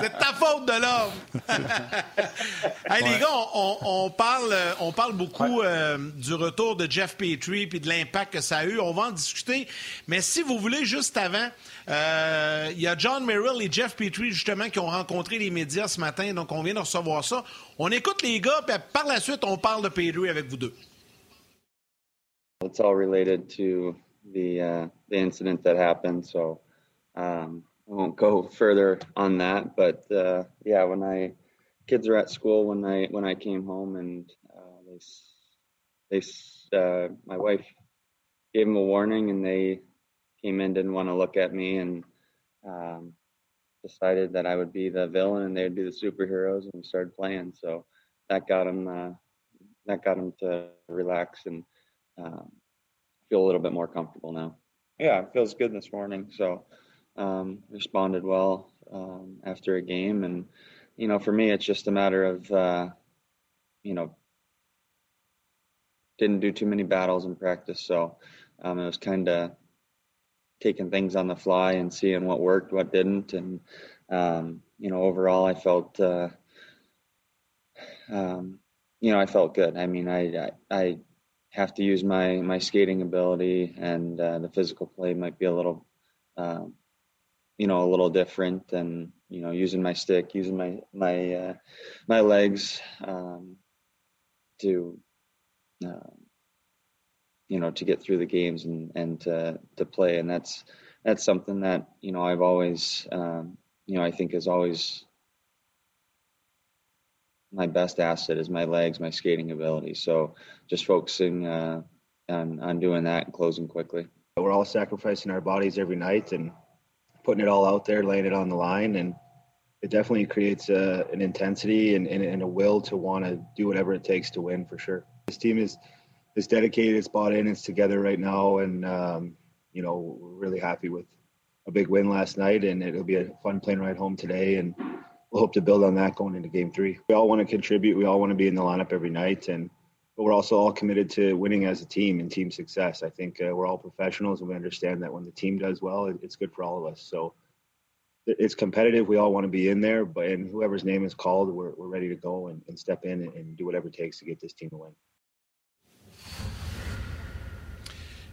c'est ta faute de l'homme. hey, les gars, on, parle, on parle beaucoup euh, du retour de Jeff Petrie et de l'impact que ça a eu. On va en discuter. Mais si vous voulez, juste avant, euh, il y a John Merrill et Jeff Petrie, justement, qui ont rencontré les médias ce matin. Donc, on vient de recevoir ça. On écoute les gars, puis par la suite, on parle de Petrie avec vous deux. It's all related to the, uh, the incident that happened, so um, I won't go further on that. But uh, yeah, when I kids are at school, when I when I came home and uh, they they uh, my wife gave them a warning and they came in, didn't want to look at me, and um, decided that I would be the villain and they'd be the superheroes, and we started playing. So that got them uh, that got them to relax and um, feel a little bit more comfortable now. Yeah, it feels good this morning. So um, responded well um, after a game, and you know, for me, it's just a matter of uh, you know didn't do too many battles in practice, so um, it was kind of taking things on the fly and seeing what worked, what didn't, and um, you know, overall, I felt, uh, um, you know, I felt good. I mean, I, I, I have to use my my skating ability, and uh, the physical play might be a little, um, you know, a little different, and you know, using my stick, using my my uh, my legs um, to uh, you know to get through the games and and to to play and that's that's something that you know I've always um, you know I think is always my best asset is my legs, my skating ability. So just focusing uh, on on doing that and closing quickly. We're all sacrificing our bodies every night and putting it all out there, laying it on the line, and it definitely creates a, an intensity and, and, and a will to want to do whatever it takes to win for sure. This team is is dedicated, it's bought in, it's together right now, and um, you know we're really happy with a big win last night, and it'll be a fun plane ride home today, and we'll hope to build on that going into Game Three. We all want to contribute, we all want to be in the lineup every night, and but we're also all committed to winning as a team and team success. I think uh, we're all professionals, and we understand that when the team does well, it's good for all of us. So it's competitive. We all want to be in there, but and whoever's name is called, we're, we're ready to go and, and step in and, and do whatever it takes to get this team to win.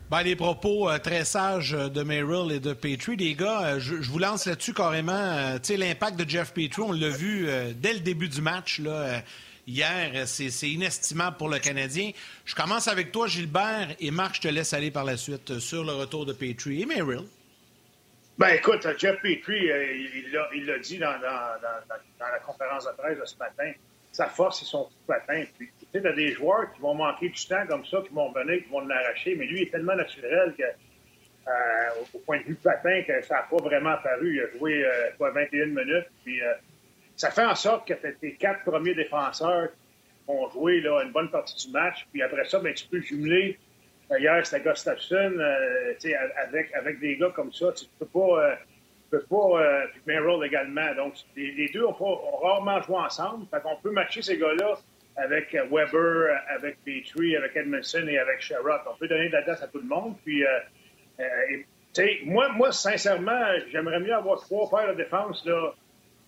Ben, les propos euh, très sages de Merrill et de Petrie. Les gars, euh, je, vous lance là-dessus carrément. Euh, l'impact de Jeff Petrie, on l'a vu dès le début du match. Là, hier, c'est inestimable pour le Canadien. Je commence avec toi, Gilbert, et Marc, je te laisse aller par la suite sur le retour de Petrie et Merrill. Ben écoute, Jeff Petrie, il l'a dit dans, la conférence de presse de ce matin. Sa force, c'est son coup patin. Tu sais, as des joueurs qui vont manquer du temps comme ça, qui vont venir, qui vont l'arracher, mais lui, il est tellement naturel que, euh, au point de vue patin, que ça n'a pas vraiment apparu. Il a joué euh, 21 minutes, puis euh, ça fait en sorte que tes quatre premiers défenseurs vont jouer là, une bonne partie du match. Puis après ça, ben, tu peux jumeler. Hier, c'était Gustafsson euh, avec, avec des gars comme ça. Tu peux pas. Euh, peux pas. Euh, également. Donc, les, deux ont, ont, rarement joué ensemble. Fait qu'on peut matcher ces gars-là avec Weber, avec Petrie, avec Edmondson et avec Sherrod. On peut donner de la date à tout le monde. Puis, moi, moi, sincèrement, j'aimerais mieux avoir trois paires de défense là,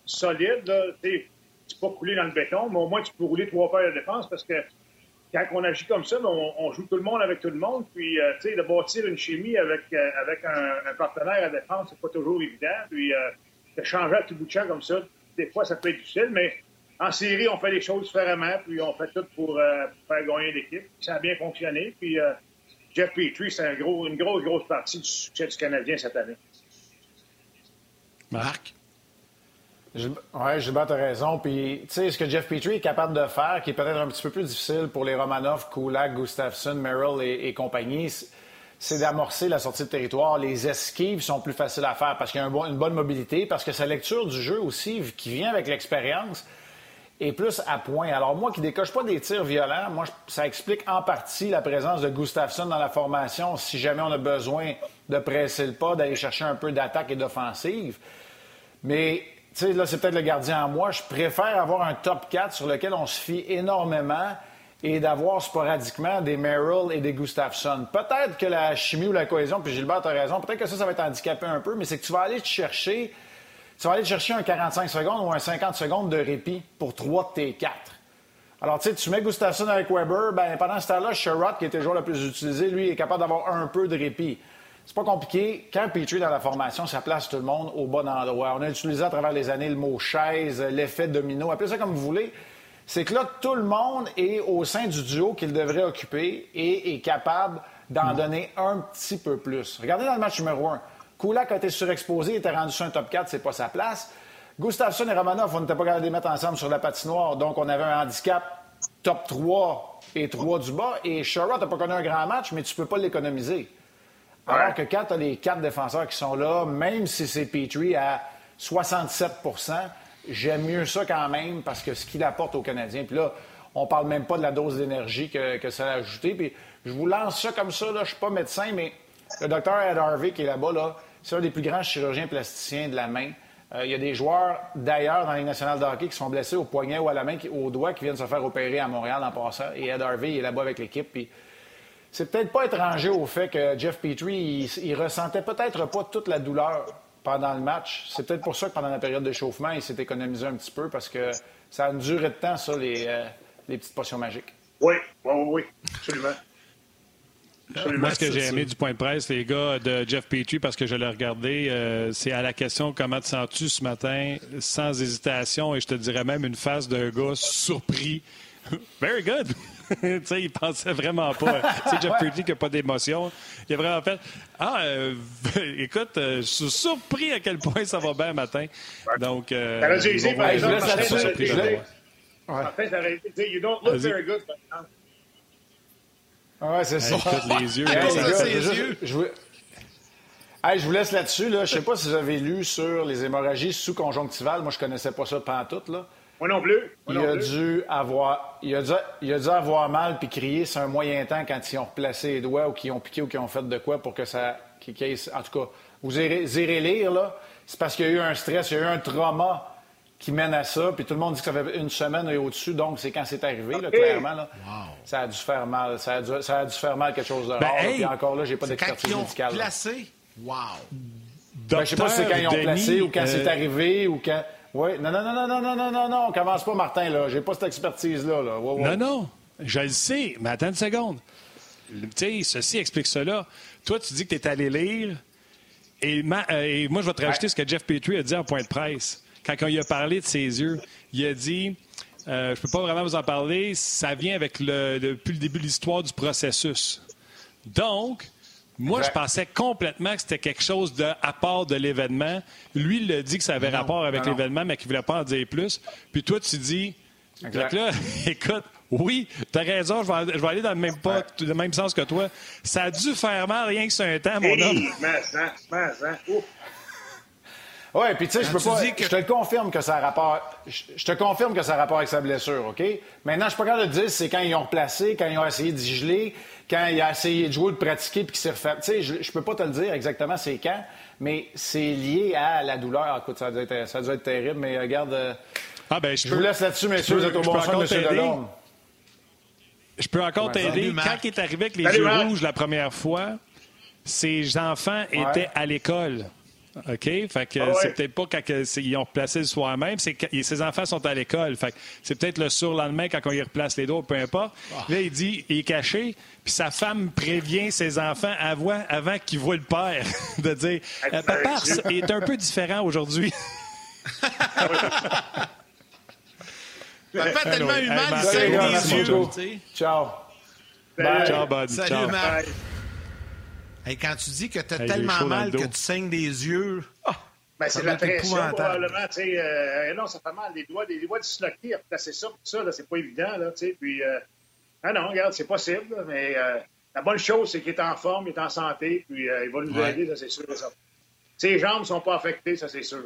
solides. Là, tu pas couler dans le béton, mais au moins tu peux rouler trois paires de défense parce que quand on agit comme ça, on, joue tout le monde avec tout le monde. Puis, euh, tu sais, de bâtir une chimie avec, euh, avec un, partenaire à défense, c'est pas toujours évident. Puis, euh, de changer à tout bout de champ comme ça, des fois, ça peut être difficile, mais en série, on fait les choses différemment, puis on fait tout pour, faire gagner l'équipe. Ça a bien fonctionné. Puis, Jeff Petrie, c'est un gros, une grosse, grosse partie du succès du Canadien cette année. Marc? Oui, Gilbert a raison. Puis, tu sais, ce que Jeff Petrie est capable de faire, qui est peut-être un petit peu plus difficile pour les Romanov, Kulak, Gustafsson, Merrill et, compagnie, c'est d'amorcer la sortie de territoire. Les esquives sont plus faciles à faire parce qu'il y a une bonne mobilité, parce que sa lecture du jeu aussi, qui vient avec l'expérience, est plus à point. Alors, moi qui décoche pas des tirs violents, moi, ça explique en partie la présence de Gustafsson dans la formation si jamais on a besoin de presser le pas, d'aller chercher un peu d'attaque et d'offensive. Mais sais, là, c'est peut-être le gardien en moi. Je préfère avoir un top 4 sur lequel on se fie énormément et d'avoir sporadiquement des Merrill et des Gustafsson. Peut-être que la chimie ou la cohésion, puis Gilbert a raison, peut-être que ça, ça va être handicapé un peu, mais c'est que tu vas aller te chercher, tu vas aller te chercher un 45 secondes ou un 50 secondes de répit pour trois de tes quatre. Alors, tu sais, tu mets Gustafsson avec Weber, ben pendant ce temps-là, Sherrod, qui était le joueur le plus utilisé, lui, est capable d'avoir un peu de répit. C'est pas compliqué. Quand Petrie dans la formation, ça place tout le monde au bon endroit. On a utilisé à travers les années le mot chaise, l'effet domino, appelez ça comme vous voulez. C'est que là, tout le monde est au sein du duo qu'il devrait occuper et est capable d'en mm. donner un petit peu plus. Regardez dans le match numéro 1. Kulak a été surexposé, il était rendu sur un top 4, c'est pas sa place. Gustafsson et Romanov, on n'était pas capable de les mettre ensemble sur la patinoire, donc on avait un handicap top 3 et 3 du bas. Et Sherrod n'a pas connu un grand match, mais tu peux pas l'économiser. Alors que quand tu as les quatre défenseurs qui sont là, même si c'est Petrie à 67% j'aime mieux ça quand même parce que ce qu'il apporte aux Canadiens. Puis là, on parle même pas de la dose d'énergie que, ça a ajouté. Puis je vous lance ça comme ça, là, je suis pas médecin, mais le docteur Ed Harvey qui est là-bas, là, c'est un des plus grands chirurgiens plasticiens de la main. Euh, il y a des joueurs d'ailleurs dans les nationales de hockey qui sont blessés au poignet ou à la main, au doigt, qui viennent se faire opérer à Montréal en passant. Et Ed Harvey est là-bas avec l'équipe. Puis c'est peut-être pas étranger au fait que Jeff Petrie, il, ressentait peut-être pas toute la douleur pendant le match. C'est peut-être pour ça que pendant la période d'échauffement, il s'est économisé un petit peu parce que ça a une durée de temps, ça, les, euh, petites potions magiques. Oui, oui, oui, absolument. Moi, ce que j'ai aimé du point de presse, les gars de Jeff Petrie, parce que je l'ai regardé, euh, c'est à la question comment te sens-tu ce matin, sans hésitation, et je te dirais même une face d'un gars surpris. Very good! tu sais, il pensait vraiment pas. tu sais, Jeff Petrie qui n'a pas d'émotion. Il a vraiment fait Ah, euh, écoute, euh, je suis surpris à quel point ça va bien matin. Donc, euh, par exemple, en fait, t'aurais dit You don't look very good maintenant. Ah ouais, c'est ça. Écoute, les yeux. je, vous... je vous laisse là-dessus. Là. Je ne sais pas si vous avez lu sur les hémorragies sous-conjonctivales. Moi, je ne connaissais pas ça tout Là. Moi non plus. il, a Dû avoir, il, a dû, il a dû avoir mal puis crier. C'est un moyen temps quand ils ont replacé les doigts ou qu'ils ont piqué ou qu'ils ont fait de quoi pour que ça. en tout cas, vous irez, lire, là. C'est parce qu'il y a eu un stress, il y a eu un trauma qui mène à ça. Puis tout le monde dit que ça fait une semaine et au-dessus. Donc, c'est quand c'est arrivé, là, clairement. Là, Ça a dû faire mal. Ça a dû, ça a dû faire mal quelque chose de ben, rare. puis encore là, j'ai pas d'expertise médicale. placé? Wow! Ben, je sais pas si c'est quand ils ont placé ou quand c'est euh, arrivé ou quand. Oui, non, non, non, non, non, non, non, non, non, commence pas, Martin, là. J'ai pas cette expertise-là. Là. Non, non, je le sais, mais attends une seconde. Tu sais, ceci explique cela. Toi, tu dis que tu es allé lire, et, euh, et, moi, je vais te rajouter ce que Jeff Petrie a dit en point de presse. Quand il a parlé de ses yeux, il a dit euh, Je peux pas vraiment vous en parler, ça vient avec le, depuis le début de l'histoire du processus. Donc, moi, je pensais complètement que c'était quelque chose de, à part de l'événement. Lui, il a dit que ça avait rapport avec l'événement, mais qu'il ne voulait pas en dire plus. Puis toi, tu dis, donc là, écoute, oui, tu as raison, je vais, aller dans le même, pas, le même sens que toi. Ça a dû faire mal rien que sur un temps, mon homme. Oui, puis tu sais, je peux pas. que- Je te le confirme que ça a rapport. Je je te confirme que ça a rapport avec sa blessure, OK? Maintenant, je suis pas capable de te dire si c'est quand ils ont replacé, quand ils ont essayé d'y geler, quand il a essayé de jouer, de pratiquer, puis qu'il s'est refait. Tu sais, je, peux pas te le dire exactement c'est quand, mais c'est lié à la douleur. Écoute, ça dû être, ça dû être terrible, mais regarde. euh, Ah, ben, je je vous laisse là-dessus, messieurs. Vous êtes au je bon peux sens, encore monsieur t'aider. Delorme. Je peux encore Ouais, t'aider. Quand il est arrivé avec les Salut, yeux Marc. rouges la première fois, ses enfants étaient à l'école. OK? Fait que Ah ouais. c'est peut-être pas quand ils ont replacé le soir même, c'est que et ses enfants sont à l'école. Fait que c'est peut-être le surlendemain quand on y replace les doigts, peu importe. Là, il dit, il est caché, puis sa femme prévient ses enfants avant, avant qu'ils voient le père, de dire Euh, Papa est un peu différent aujourd'hui. Papa a tellement mal, il saigne des yeux. Ciao. Salut. Ciao, bud. Salut, Ciao. Marc. Bye. Hey, quand tu dis que tu as Hey, tellement mal que tu saignes des yeux, ah, Ben, c'est de la pression, probablement. tu sais, euh, non, ça fait mal. Les doigts, les doigts disloqués, replacer ça, ça, là, c'est pas évident. Là, tu sais, puis, euh, ah non, regarde, c'est possible. mais euh, la bonne chose, c'est qu'il est en forme, il est en santé, puis euh, il va nous Ouais. aider, ça, c'est sûr. Ça. Ses jambes ne sont pas affectées, ça, c'est sûr.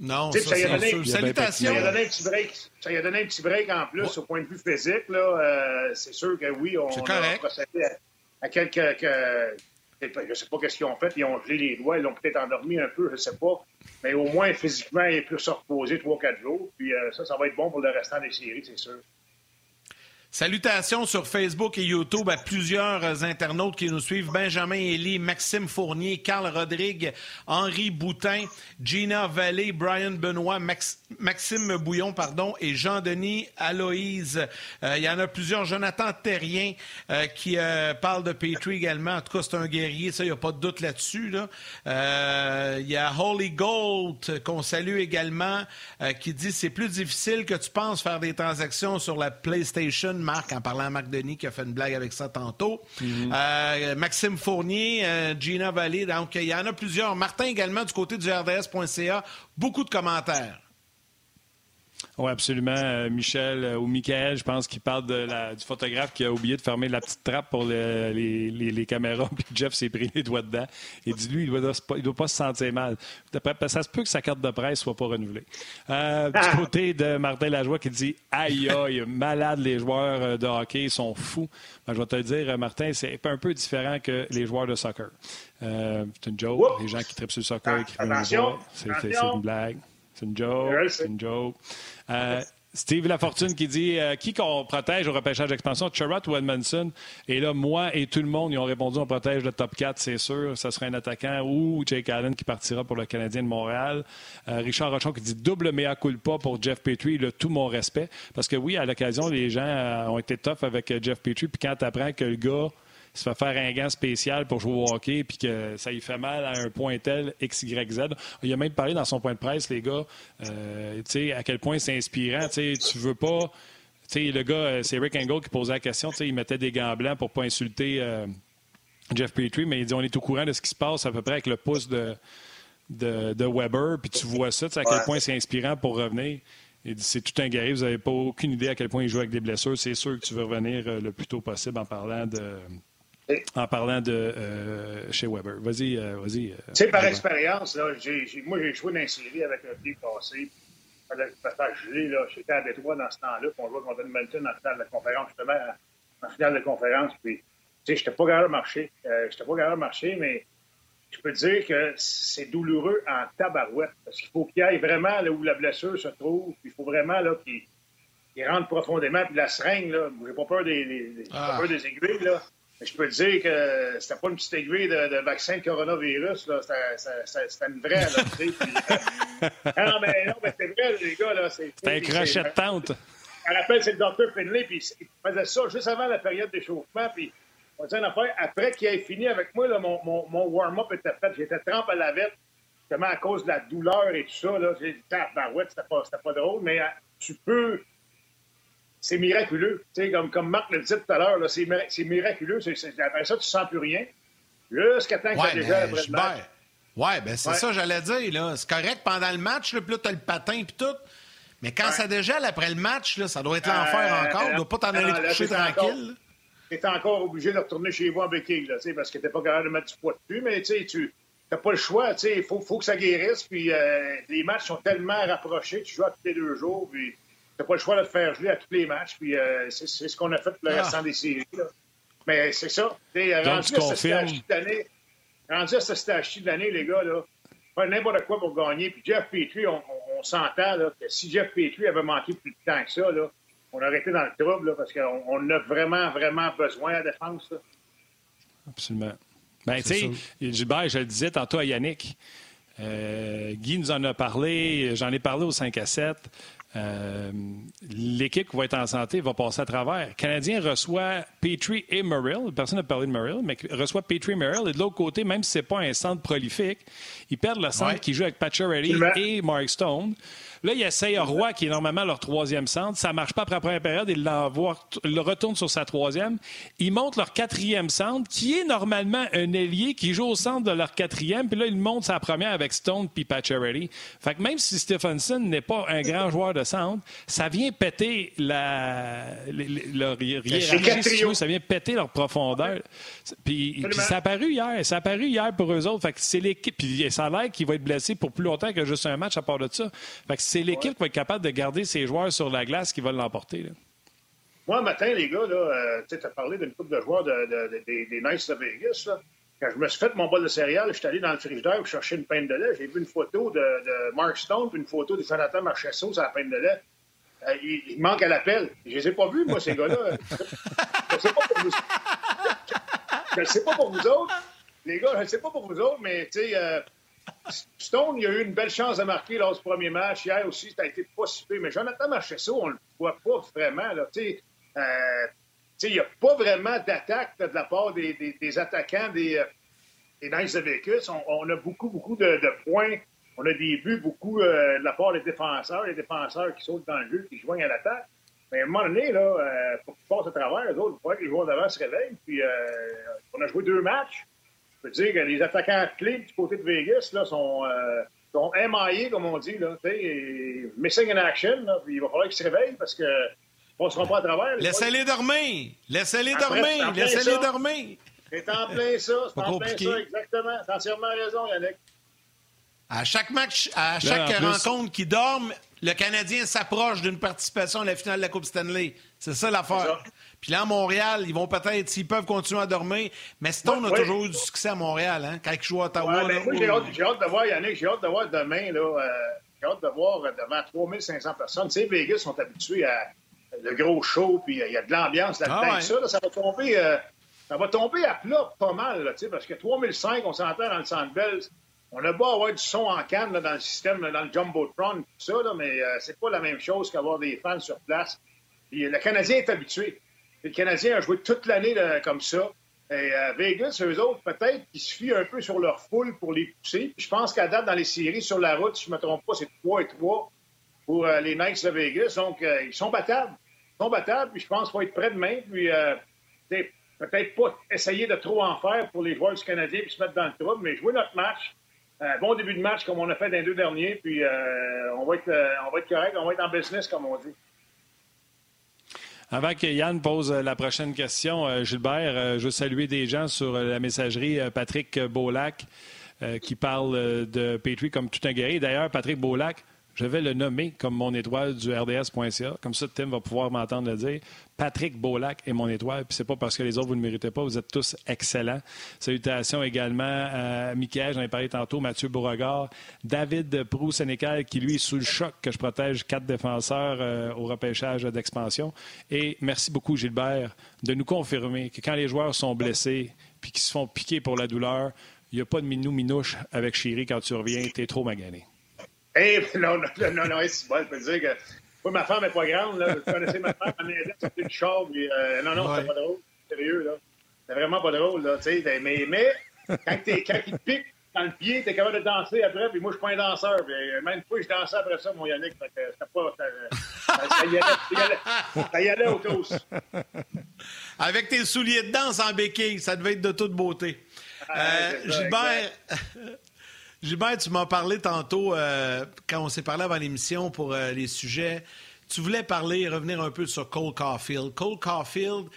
non, ça, ça y a c'est donné- sûr. Salutations. Ça lui a donné un petit break. Ça lui a donné un petit break en plus au point de vue physique. Là, euh, c'est sûr que oui, on C'est a correct. procédé à, à quelques. que- je ne sais pas qu'est-ce qu'ils ont fait. Ils ont gelé les doigts, ils l'ont peut-être endormi un peu, je ne sais pas. Mais au moins, physiquement, il peut se reposer 3-4 jours. Puis euh, ça, ça va être bon pour le restant des séries, c'est sûr. Salutations sur Facebook et YouTube à plusieurs internautes qui nous suivent. Benjamin Elie, Maxime Fournier, Carl Rodrigue, Henri Boutin, Gina Vallée, Brian Benoît, Max- Maxime Bouillon, pardon, et Jean-Denis Aloïse. Euh, il y en a plusieurs. Jonathan Terrien euh, qui euh, parle de Petrie également. En tout cas, c'est un guerrier, ça, il n'y a pas de doute là-dessus. Là. Il y a Holy Gold qu'on salue également qui dit c'est plus difficile que tu penses faire des transactions sur la PlayStation, Marc, en parlant à Marc Denis qui a fait une blague avec ça tantôt. Euh, Maxime Fournier, euh, Gina Vallée, donc il y en a plusieurs. Martin également du côté du RDS.ca, beaucoup de commentaires. Oui, absolument. Euh, Michel euh, ou Michael, je pense qu'il parle de la- du photographe qui a oublié de fermer la petite trappe pour le- les, les- les caméras. Puis Jeff s'est pris les doigts dedans. Il dit, lui, il ne doit, pas- il doit pas se sentir mal. Ça se peut que sa carte de presse soit pas renouvelée. Euh, du côté de Martin Lajoie qui dit Aïe, aïe, malade, les joueurs de hockey ils sont fous. Ben, je vais te le dire, Martin, c'est un peu différent que les joueurs de soccer. Euh, c'est une joke. Oups. Les gens qui trippent sur le soccer, qui Attention, c'est une blague. C'est une joke. C'est une joke. Euh, Steve Lafortune qui dit euh, qui qu'on protège au repêchage d'expansion, Charrot ou Edmondson? Et là, moi et tout le monde, ils ont répondu on protège le top 4, c'est sûr. Ça serait un attaquant ou Jake Allen qui partira pour le Canadien de Montréal. Euh, Richard Rochon qui dit double mea culpa pour Jeff Petrie, le tout mon respect. Parce que oui, à l'occasion, les gens euh, ont été tough avec Jeff Petrie. Puis quand tu apprends que le gars se fait faire un gant spécial pour jouer au hockey, puis que ça lui fait mal à un point tel, X, Y, Z. Il a même parlé dans son point de presse, les gars, euh, tu sais, à quel point c'est inspirant. Tu sais, tu veux pas... Tu sais, le gars, euh, c'est Rick Angle qui posait la question, tu sais, il mettait des gants blancs pour pas insulter euh, Jeff Petrie, mais il dit on est au courant de ce qui se passe à peu près avec le pouce de, de, de Weber, puis tu vois ça, tu sais, à quel point c'est inspirant pour revenir. Il dit c'est tout un guerrier, vous n'avez pas aucune idée à quel point il joue avec des blessures. C'est sûr que tu veux revenir le plus tôt possible en parlant de en parlant de euh, chez Weber. Vas-y, euh, vas-y. euh, Tu sais, par expérience, là, moi, j'ai joué dans une série avec un pied cassé. J'étais à Détroit dans ce temps-là, puis on jouait contre Edmonton en finale de la conférence, justement, en finale de conférence. Puis, tu sais, j'étais pas capable de marcher. Euh, j'étais pas capable de marcher, mais je peux te dire que c'est douloureux en tabarouette. Parce qu'il faut qu'il aille vraiment là où la blessure se trouve. Puis il faut vraiment là, qu'il, rentre profondément. Puis la seringue, là, j'ai pas peur des, pas Ah. peur des aiguilles, là. Je peux te dire que c'était pas une petite aiguille de, de vaccin de coronavirus, là. C'était, c'était- c'était une vraie, là, tu sais. Puis, euh, non, mais non, mais c'est vrai, les gars, là. C'est un crochet de tente. je me rappelle, c'est le docteur Finlay, puis il faisait ça juste avant la période d'échauffement, puis on dire une affaire, après qu'il ait fini avec moi, là, mon, mon, mon warm-up était fait, j'étais trempe à la vette, justement à cause de la douleur et tout ça, là, j'ai dit, tabarouette, c'était pas, c'était pas drôle, mais euh, tu peux, c'est miraculeux, tu sais, comme, comme Marc le disait tout à l'heure, c'est, mira- c'est miraculeux, après ça, tu sens plus rien, jusqu'à temps que Ouais, ça déjà après le match. Ouais, ben c'est Ouais. ça, j'allais dire. là. C'est correct pendant le match, là, puis là, t'as le patin puis tout. Mais quand Ouais. ça dégèle après le match, là, ça doit être l'enfer Euh, encore. On euh, doit pas t'en aller te coucher tranquille. tu es encore obligé de retourner chez vous en béquille, là, tu parce que tu pas capable de mettre du poids dessus, mais tu tu n'as pas le choix. Il faut, faut, que ça guérisse. Puis euh, les matchs sont tellement rapprochés. Tu joues à tous les deux jours. Puis tu n'as pas le choix de te faire jouer à tous les matchs. Puis euh, c'est ce qu'on a fait pour le ah. restant des séries. Là. Mais c'est ça. rendu tu confirmes. Rendu à ce stage de l'année, les gars, là, faire n'importe quoi pour gagner. Puis Jeff Petrie, on, s'entend que si Jeff Petrie avait manqué plus de temps que ça, là, on aurait été dans le trouble parce qu'on on a vraiment, vraiment besoin à la défense. Absolument. Ben, tu sais, Gilbert, je le disais tantôt à Yannick, euh, Guy nous en a parlé, j'en ai parlé au 5 à 7. Euh, l'équipe qui va être en santé va passer à travers. Le Canadien reçoit Petrie et Merrill. Personne n'a parlé de Merrill, mais reçoit Petrie et Merrill. Et de l'autre côté, même si ce n'est pas un centre prolifique, ils perdent le centre qui joue avec Pacioretty et Mark Stone. Là, il essaye Roy, qui est normalement leur troisième centre. Ça ne marche pas après la première période. Il le retourne sur sa troisième. Ils montent leur quatrième centre, qui est normalement un ailier qui joue au centre de leur quatrième. Puis là, ils montent sa première avec Stone puis Pacioretty. Fait que même si Stephenson n'est pas un grand joueur de centre, ça vient péter la, leur hiérarchie, ça vient péter leur profondeur. Puis, ça a paru hier. Ça a paru hier pour eux autres. Fait que c'est l'équipe. Puis ça a l'air qu'il va être blessé pour plus longtemps que juste un match à part de ça. Fait que c'est l'équipe qui va être capable de garder ses joueurs sur la glace qui va l'emporter. Moi, matin, les gars, euh, tu as parlé d'une coupe de joueurs des Knights de Vegas. Quand je me suis fait mon bol de céréales, je suis allé dans le frigidaire pour chercher une peine de lait. J'ai vu une photo de, Mark Stone puis une photo de Jonathan Marchesso sur la peine de lait. Euh, il, manque à l'appel. Je les ai pas vus, moi, ces gars-là. je ne sais pas pour vous. Je sais pas pour vous autres. Les gars, je ne sais pas pour vous autres, mais tu sais, euh, Stone, il a eu une belle chance de marquer lors du premier match. Hier aussi, ça a été pas si Mais Jonathan Marchesso, on le voit pas vraiment. Euh, il n'y a pas vraiment d'attaque de la part des, attaquants des, euh, des Knights. On, a beaucoup, beaucoup de, points. On a des buts, beaucoup euh, de la part des défenseurs, les défenseurs qui sautent dans le jeu, qui joignent à l'attaque. Mais à un moment donné, là, euh, pour qu'ils passent à travers, les autres, il faut que les joueurs d'avant se réveillent. Puis, on a joué deux matchs. Je peux dire que les attaquants clés du côté de Vegas là, sont, euh, sont émaillés, comme on dit, là, missing in action. Là, puis il va falloir qu'ils se réveillent parce que on ne sera pas à travers. Laissez-les dormir! Laissez-les dormir! Laissez-les dormir! C'est en plein ça, c'est en plein ça, exactement. T'as entièrement raison, Yannick. À chaque match, à chaque rencontre qui dorment, le Canadien s'approche d'une participation à la finale de la Coupe Stanley. C'est ça l'affaire. Puis là, à Montréal, ils vont peut-être, s'ils peuvent continuer à dormir. Mais Stone a toujours eu du succès à Montréal, hein, quand il joue à Ottawa. moi, j'ai hâte, de voir, Yannick, j'ai hâte de voir demain, là, euh, j'ai hâte de voir euh, devant 3500 personnes. Tu sais, Vegas sont habitués à le gros show, puis euh, il y a de l'ambiance là-dedans. Ah ça, ça va tomber... ça va tomber à plat pas mal, là, parce que 3005, on s'entend dans le Centre Bell, on a beau avoir du son en canne dans le système, dans le Jumbotron, tout ça, là, mais c'est pas la même chose qu'avoir des fans sur place. Puis, le Canadien est habitué. Le Canadien a joué toute l'année comme ça. Et euh, Vegas, eux autres, peut-être qu'ils se fient un peu sur leur foule pour les pousser. je pense qu'à date, dans les séries sur la route, si je ne me trompe pas, c'est 3 et 3 pour euh, les Knights de Vegas. Donc, euh, ils sont battables. Ils sont battables, puis je pense qu'il faut être prêt demain. Puis, peut-être pas essayer de trop en faire pour les joueurs du Canadien puis se mettre dans le trouble, mais jouer notre match. bon début de match comme on a fait dans les deux derniers, puis on, va être, on va être correct, on va être en business, comme on dit. Avant que Yann pose euh, la prochaine question, euh, Gilbert, euh, je veux saluer des gens sur la messagerie. Patrick Beaulac qui parle de Petrie comme tout un guerrier. D'ailleurs, Patrick Beaulac, je vais le nommer comme mon étoile du RDS.ca. Comme ça, Tim va pouvoir m'entendre le dire. Patrick Beaulac est mon étoile. Puis c'est pas parce que les autres, vous ne méritez pas. Vous êtes tous excellents. Salutations également à Michael, j'en ai parlé tantôt, Mathieu Beauregard, David Prou-Sénécal, qui lui est sous le choc que je protège quatre défenseurs euh, au repêchage d'expansion. Et merci beaucoup, Gilbert, de nous confirmer que quand les joueurs sont blessés puis qu'ils se font piquer pour la douleur, il n'y a pas de minou-minouche avec Chéri quand tu reviens. Tu es trop magané. Eh, non, non, non, non, c'est bon, je peux dire que moi, ma femme n'est pas grande, là. Vous connaissez ma femme, elle m'aidait à sortir du char, puis, euh, non, non, ouais. c'était pas drôle. Sérieux, là. C'est vraiment pas drôle, là, tu sais. Mais, mais quand, quand il te pique dans le pied, t'es capable de danser après, puis moi, je suis pas un danseur. Puis, euh, même une fois, je dansais après ça, mon Yannick, fait que c'était pas... Ça, ça, y allait, ça, y allait, ça y allait. Avec tes souliers de danse en béquille, ça devait être de toute beauté. Ah, euh, Gilbert... Gilbert, tu m'as parlé tantôt, euh, quand on s'est parlé avant l'émission pour euh, les sujets, tu voulais parler, revenir un peu sur Cole Caulfield. Cole Caulfield,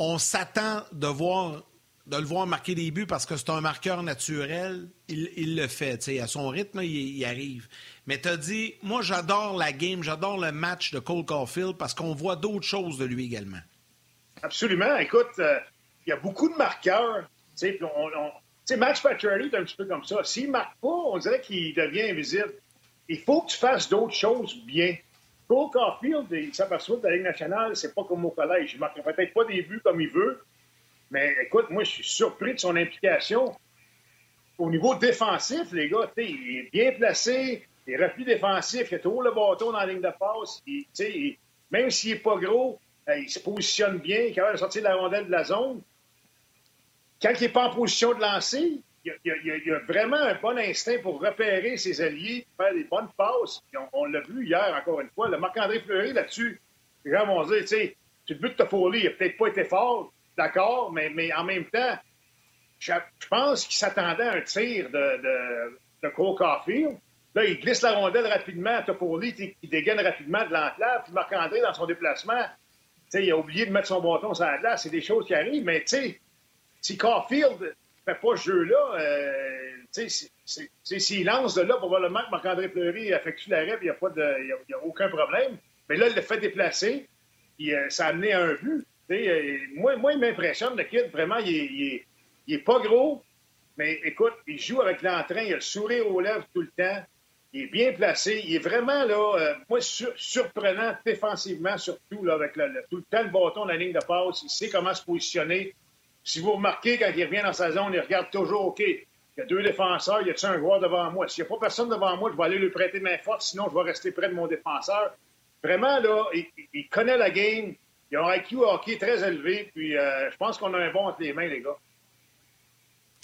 on s'attend de voir de le voir marquer des buts parce que c'est un marqueur naturel, il, le fait. à son rythme, il, arrive. Mais tu as dit, moi, j'adore la game, j'adore le match de Cole Caulfield parce qu'on voit d'autres choses de lui également. Absolument. Écoute, euh, il y a beaucoup de marqueurs. Sais, Max Pacioretty est un petit peu comme ça. S'il ne marque pas, on dirait qu'il devient invisible. Il faut que tu fasses d'autres choses bien. Cole Caulfield, il s'aperçoit que la Ligue nationale, c'est pas comme au collège. Il marque peut-être pas des buts comme il veut, mais écoute, moi, je suis surpris de son implication. Au niveau défensif, les gars, il est bien placé, il est repli défensif, il a toujours le bâton dans la ligne de passe. même s'il n'est pas gros, euh, il se positionne bien, il est capable de sortir de la rondelle de la zone. Quand il n'est pas en position de lancer, il a, a, vraiment un bon instinct pour repérer ses alliés, faire des bonnes passes. On, l'a vu hier, encore une fois. Le Marc-André Fleury, là-dessus, les gens vont dire, tu sais, le but de il n'a peut-être pas été fort, d'accord, mais, en même temps, je, pense qu'il s'attendait à un tir de, de, de Cole. Là, il glisse la rondelle rapidement à Toffoli, il dégaine rapidement de l'enclave. Puis Marc-André, dans son déplacement, il a oublié de mettre son bâton sur la glace. C'est des choses qui arrivent, mais tu sais, si Caulfield fait pas ce jeu-là, euh, s'il lance de là, probablement que Marc-André Fleury effectue l'arrêt, il n'y a, pas de, a, aucun problème. Mais là, il le fait déplacer, puis euh, ça a amené à un but. Euh, moi, moi, il m'impressionne, le kid, vraiment, il est, pas gros, mais écoute, il joue avec l'entrain, il a le sourire aux lèvres tout le temps, il est bien placé, il est vraiment, là, euh, moi, surprenant défensivement, surtout, là, avec le, tout le temps le bâton de la ligne de passe, il sait comment se positionner. Si vous remarquez, quand il revient dans sa zone, il regarde toujours, OK, il y a deux défenseurs, il y a un joueur devant moi? S'il n'y a pas personne devant moi, je vais aller lui prêter main forte, sinon je vais rester près de mon défenseur. Vraiment, là, il connaît la game, il a un IQ hockey très élevé, puis euh, je pense qu'on a un bon entre les mains, les gars.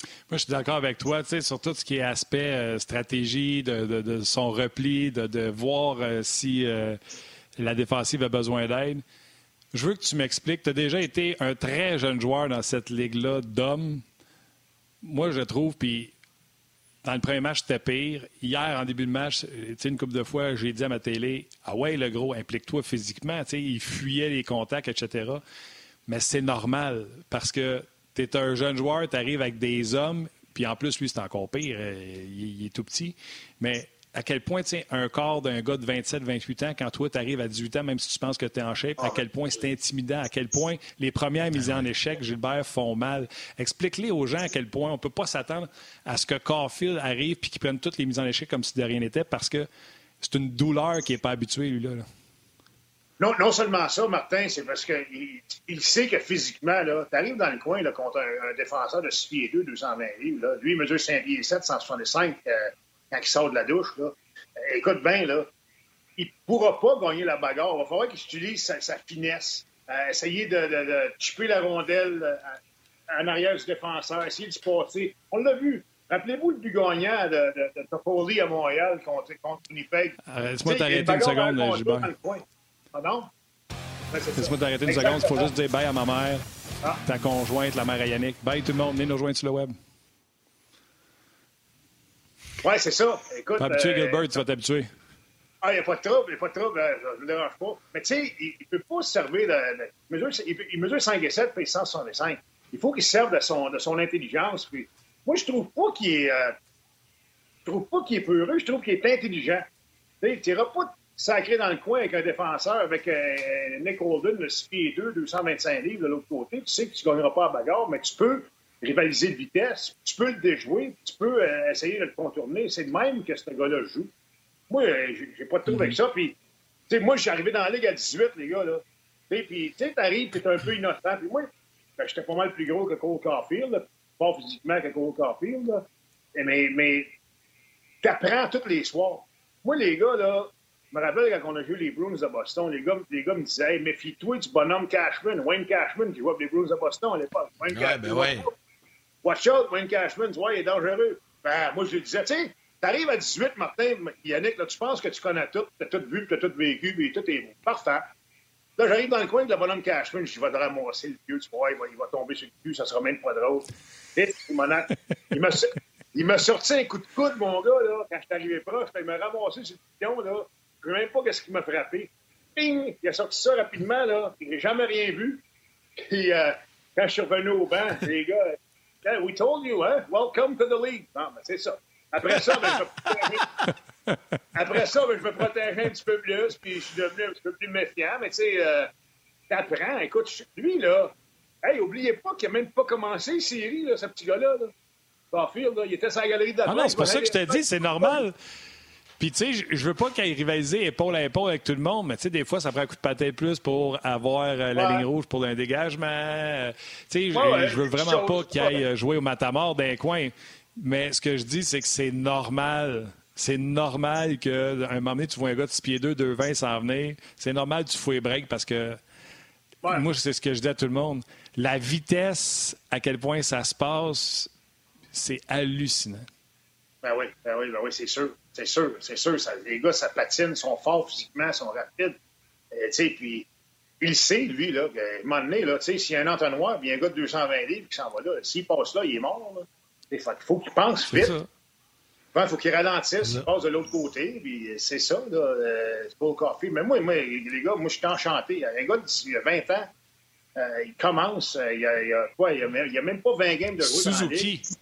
Moi, je suis d'accord avec toi, tu sais, sur tout ce qui est aspect euh, stratégie, de, son repli, de, voir euh, si la défensive a besoin d'aide. Je veux que tu m'expliques, tu as déjà été un très jeune joueur dans cette ligue-là d'hommes. Moi, je trouve, puis dans le premier match, c'était pire. Hier, en début de match, une couple de fois, j'ai dit à ma télé Ah ouais, le gros, implique-toi physiquement. il fuyait les contacts, etc. Mais c'est normal parce que tu es un jeune joueur, tu arrives avec des hommes, puis en plus, lui, c'est encore pire. Euh, il, est tout petit. Mais à quel point, un corps d'un gars de 27, 28 ans, quand toi, tu arrives à 18 ans, même si tu penses que tu es en shape, à quel point c'est intimidant, à quel point les premières mises en échec, Gilbert, font mal. Explique-les aux gens à quel point on ne peut pas s'attendre à ce que Caulfield arrive puis qu'il prenne toutes les mises en échec comme si de rien n'était parce que c'est une douleur qui n'est pas habituée, lui-là. Non, non seulement ça, Martin, c'est parce qu'il il sait que physiquement, tu arrives dans le coin là, contre un, défenseur de 6 pieds 2, 220 livres. Là. Lui, il mesure 5 pieds 7, 165 quand il sort de la douche, là, euh, écoute bien, là, il ne pourra pas gagner la bagarre. Il va falloir qu'il utilise sa, finesse, euh, essayer de, de, la rondelle euh, en arrière du défenseur, essayer de se passer. On l'a vu. Rappelez-vous le but gagnant de, de, Toffoli à Montréal contre, contre Winnipeg. Laisse-moi t'arrêter une seconde, Gilbert. Pardon? Laisse-moi t'arrêter une seconde. Il faut juste dire bye à ma mère, ah. ta conjointe, la mère à Yannick. Bye tout le monde. Venez nous rejoindre sur le web. Oui, c'est ça. Écoute. Habitué, euh, Gilbert, tu vas t'habituer. Ah, il n'y a pas de trouble, il n'y a pas de trouble, euh, je ne me dérange pas. Mais tu sais, il ne peut pas se servir de. il, mesure, il, mesure, 5 et 7, puis 165. Il faut qu'il se serve de son, de son intelligence. Puis, moi, je trouve pas qu'il est. Euh, je trouve pas qu'il est peureux, je trouve qu'il est intelligent. Tu n'iras pas sacré dans le coin avec un défenseur, avec Nick Holden, le 6 pieds 2, 225 livres de l'autre côté. Tu sais que tu ne gagneras pas à bagarre, mais tu peux rivaliser de vitesse. Tu peux le déjouer, tu peux euh, essayer de le contourner. C'est de même que ce gars-là joue. Moi, euh, j'ai pas de trouble avec ça. Puis, tu sais, moi, je suis arrivé dans la Ligue à 18, les gars, là. Puis, tu sais, t'arrives, t'es un peu innocent. Puis moi, ben, j'étais pas mal plus gros que Cole Caulfield, pas physiquement que Cole Caulfield, là. Mais, mais t'apprends tous les soirs. Moi, les gars, là, je me rappelle quand on a joué les Bruins à Boston, les gars, les gars me disaient hey, méfie-toi du bonhomme Cashman, Wayne Cashman qui joue avec les Bruins à Boston à l'époque. Wayne ouais, Ben ouais. Watch out, Wayne Cashman, tu vois, il est dangereux. Ben, moi, je lui disais, tu sais, t'arrives à 18, Martin, Yannick, là, tu penses que tu connais tout, t'as tout vu, t'as tout vécu, puis tout est parfait. Là, j'arrive dans le coin de la bonhomme Cashman, je vais ramasser le vieux, tu vois, il va, va tomber sur le cul, ça sera même pas drôle. Il m'a il sorti un coup de coude, mon gars, là, quand je suis arrivé proche, il m'a ramassé sur le pion, là. Je ne sais même pas ce qui m'a frappé. Ping! Il a sorti ça rapidement, là. Il n'a jamais rien vu. Puis, euh, quand je suis revenu au banc, les gars, we told you, hein? Welcome to the league. Non, mais c'est ça. Après ça, ben, je Après ça, ben, je me protéger un petit peu plus, puis je suis devenu un petit peu plus méfiant. Mais tu sais, euh, t'apprends. Écoute, lui, là, hey, oubliez pas qu'il n'a même pas commencé les séries, là, ce petit gars-là. Là. Barfield, là, il était la galerie de Ah non, c'est pas ça que je te dis, c'est normal. Puis, tu sais, je veux pas qu'il rivalise épaule à épaule avec tout le monde, mais tu sais, des fois, ça prend un coup de patate plus pour avoir euh, la Ouais. ligne rouge pour un dégagement. Euh, Tu sais, Ouais, ouais, je veux vraiment pas qu'il aille euh, jouer au matamor d'un coin. Mais ce que je dis, c'est que c'est normal. C'est normal qu'à un moment donné, tu vois un gars de 6 pieds 2, 2,20 s'en venir. C'est normal que tu fouilles break parce que Ouais. moi, c'est ce que je dis à tout le monde. La vitesse, à quel point ça se passe, c'est hallucinant. Ben oui, ben oui, ben oui, c'est sûr. C'est sûr, c'est sûr. Ça, les gars, ça patine, sont forts physiquement, sont rapides. Euh, tu sais, puis il sait, lui, là, qu'à un moment donné, là, tu sais, s'il y a un entonnoir, puis un gars de 220 livres qui s'en va là, s'il passe là, il est mort, là. Il faut, faut qu'il pense vite. ça. Il faut qu'il ralentisse, il passe de l'autre côté, puis c'est ça, là. Euh, c'est pas au café. Mais moi, moi, les gars, moi, je suis enchanté. Un gars d'ici 20 ans, euh, il commence, euh, il y a, il y a quoi, il y a, même- il y a même pas 20 games de jouer dans. Suzuki. Ouais.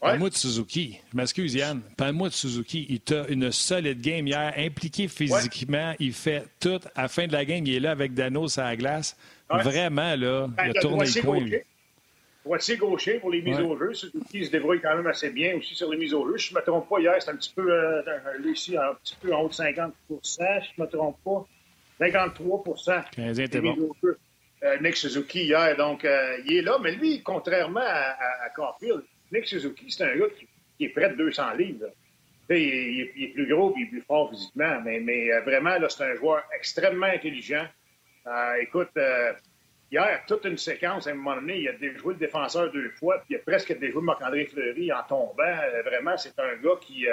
Parle-moi de Suzuki. Je m'excuse, Yann. Parle-moi de Suzuki. Il t'a une solide game hier, impliqué physiquement. Il fait tout. À la fin de la game, il est là avec Dano sur la glace. Ouais. Vraiment, là, Ben, il a tourné le coin, lui. gaucher. Pour les mises Ouais. au jeu. Suzuki se débrouille quand même assez bien aussi sur les mises au jeu. Je ne me trompe pas, hier, c'est un petit peu, euh, euh, ici, un petit peu en haut de 50 Si je ne me trompe pas. 53 Le Canadien était des mises bon. au jeu. Euh, Nick Suzuki hier, donc euh, il est là. Mais lui, contrairement à, à, à Caulfield, Nick Suzuki, c'est un gars qui, est près de 200 livres. Il, est- plus gros et plus fort physiquement, mais, euh, vraiment, c'est un joueur extrêmement intelligent. Euh, écoute, euh, hier, toute une séquence, à un moment donné, il a déjoué le défenseur deux fois, puis il a presque déjoué Marc-André Fleury en tombant. Vraiment, c'est un gars qui.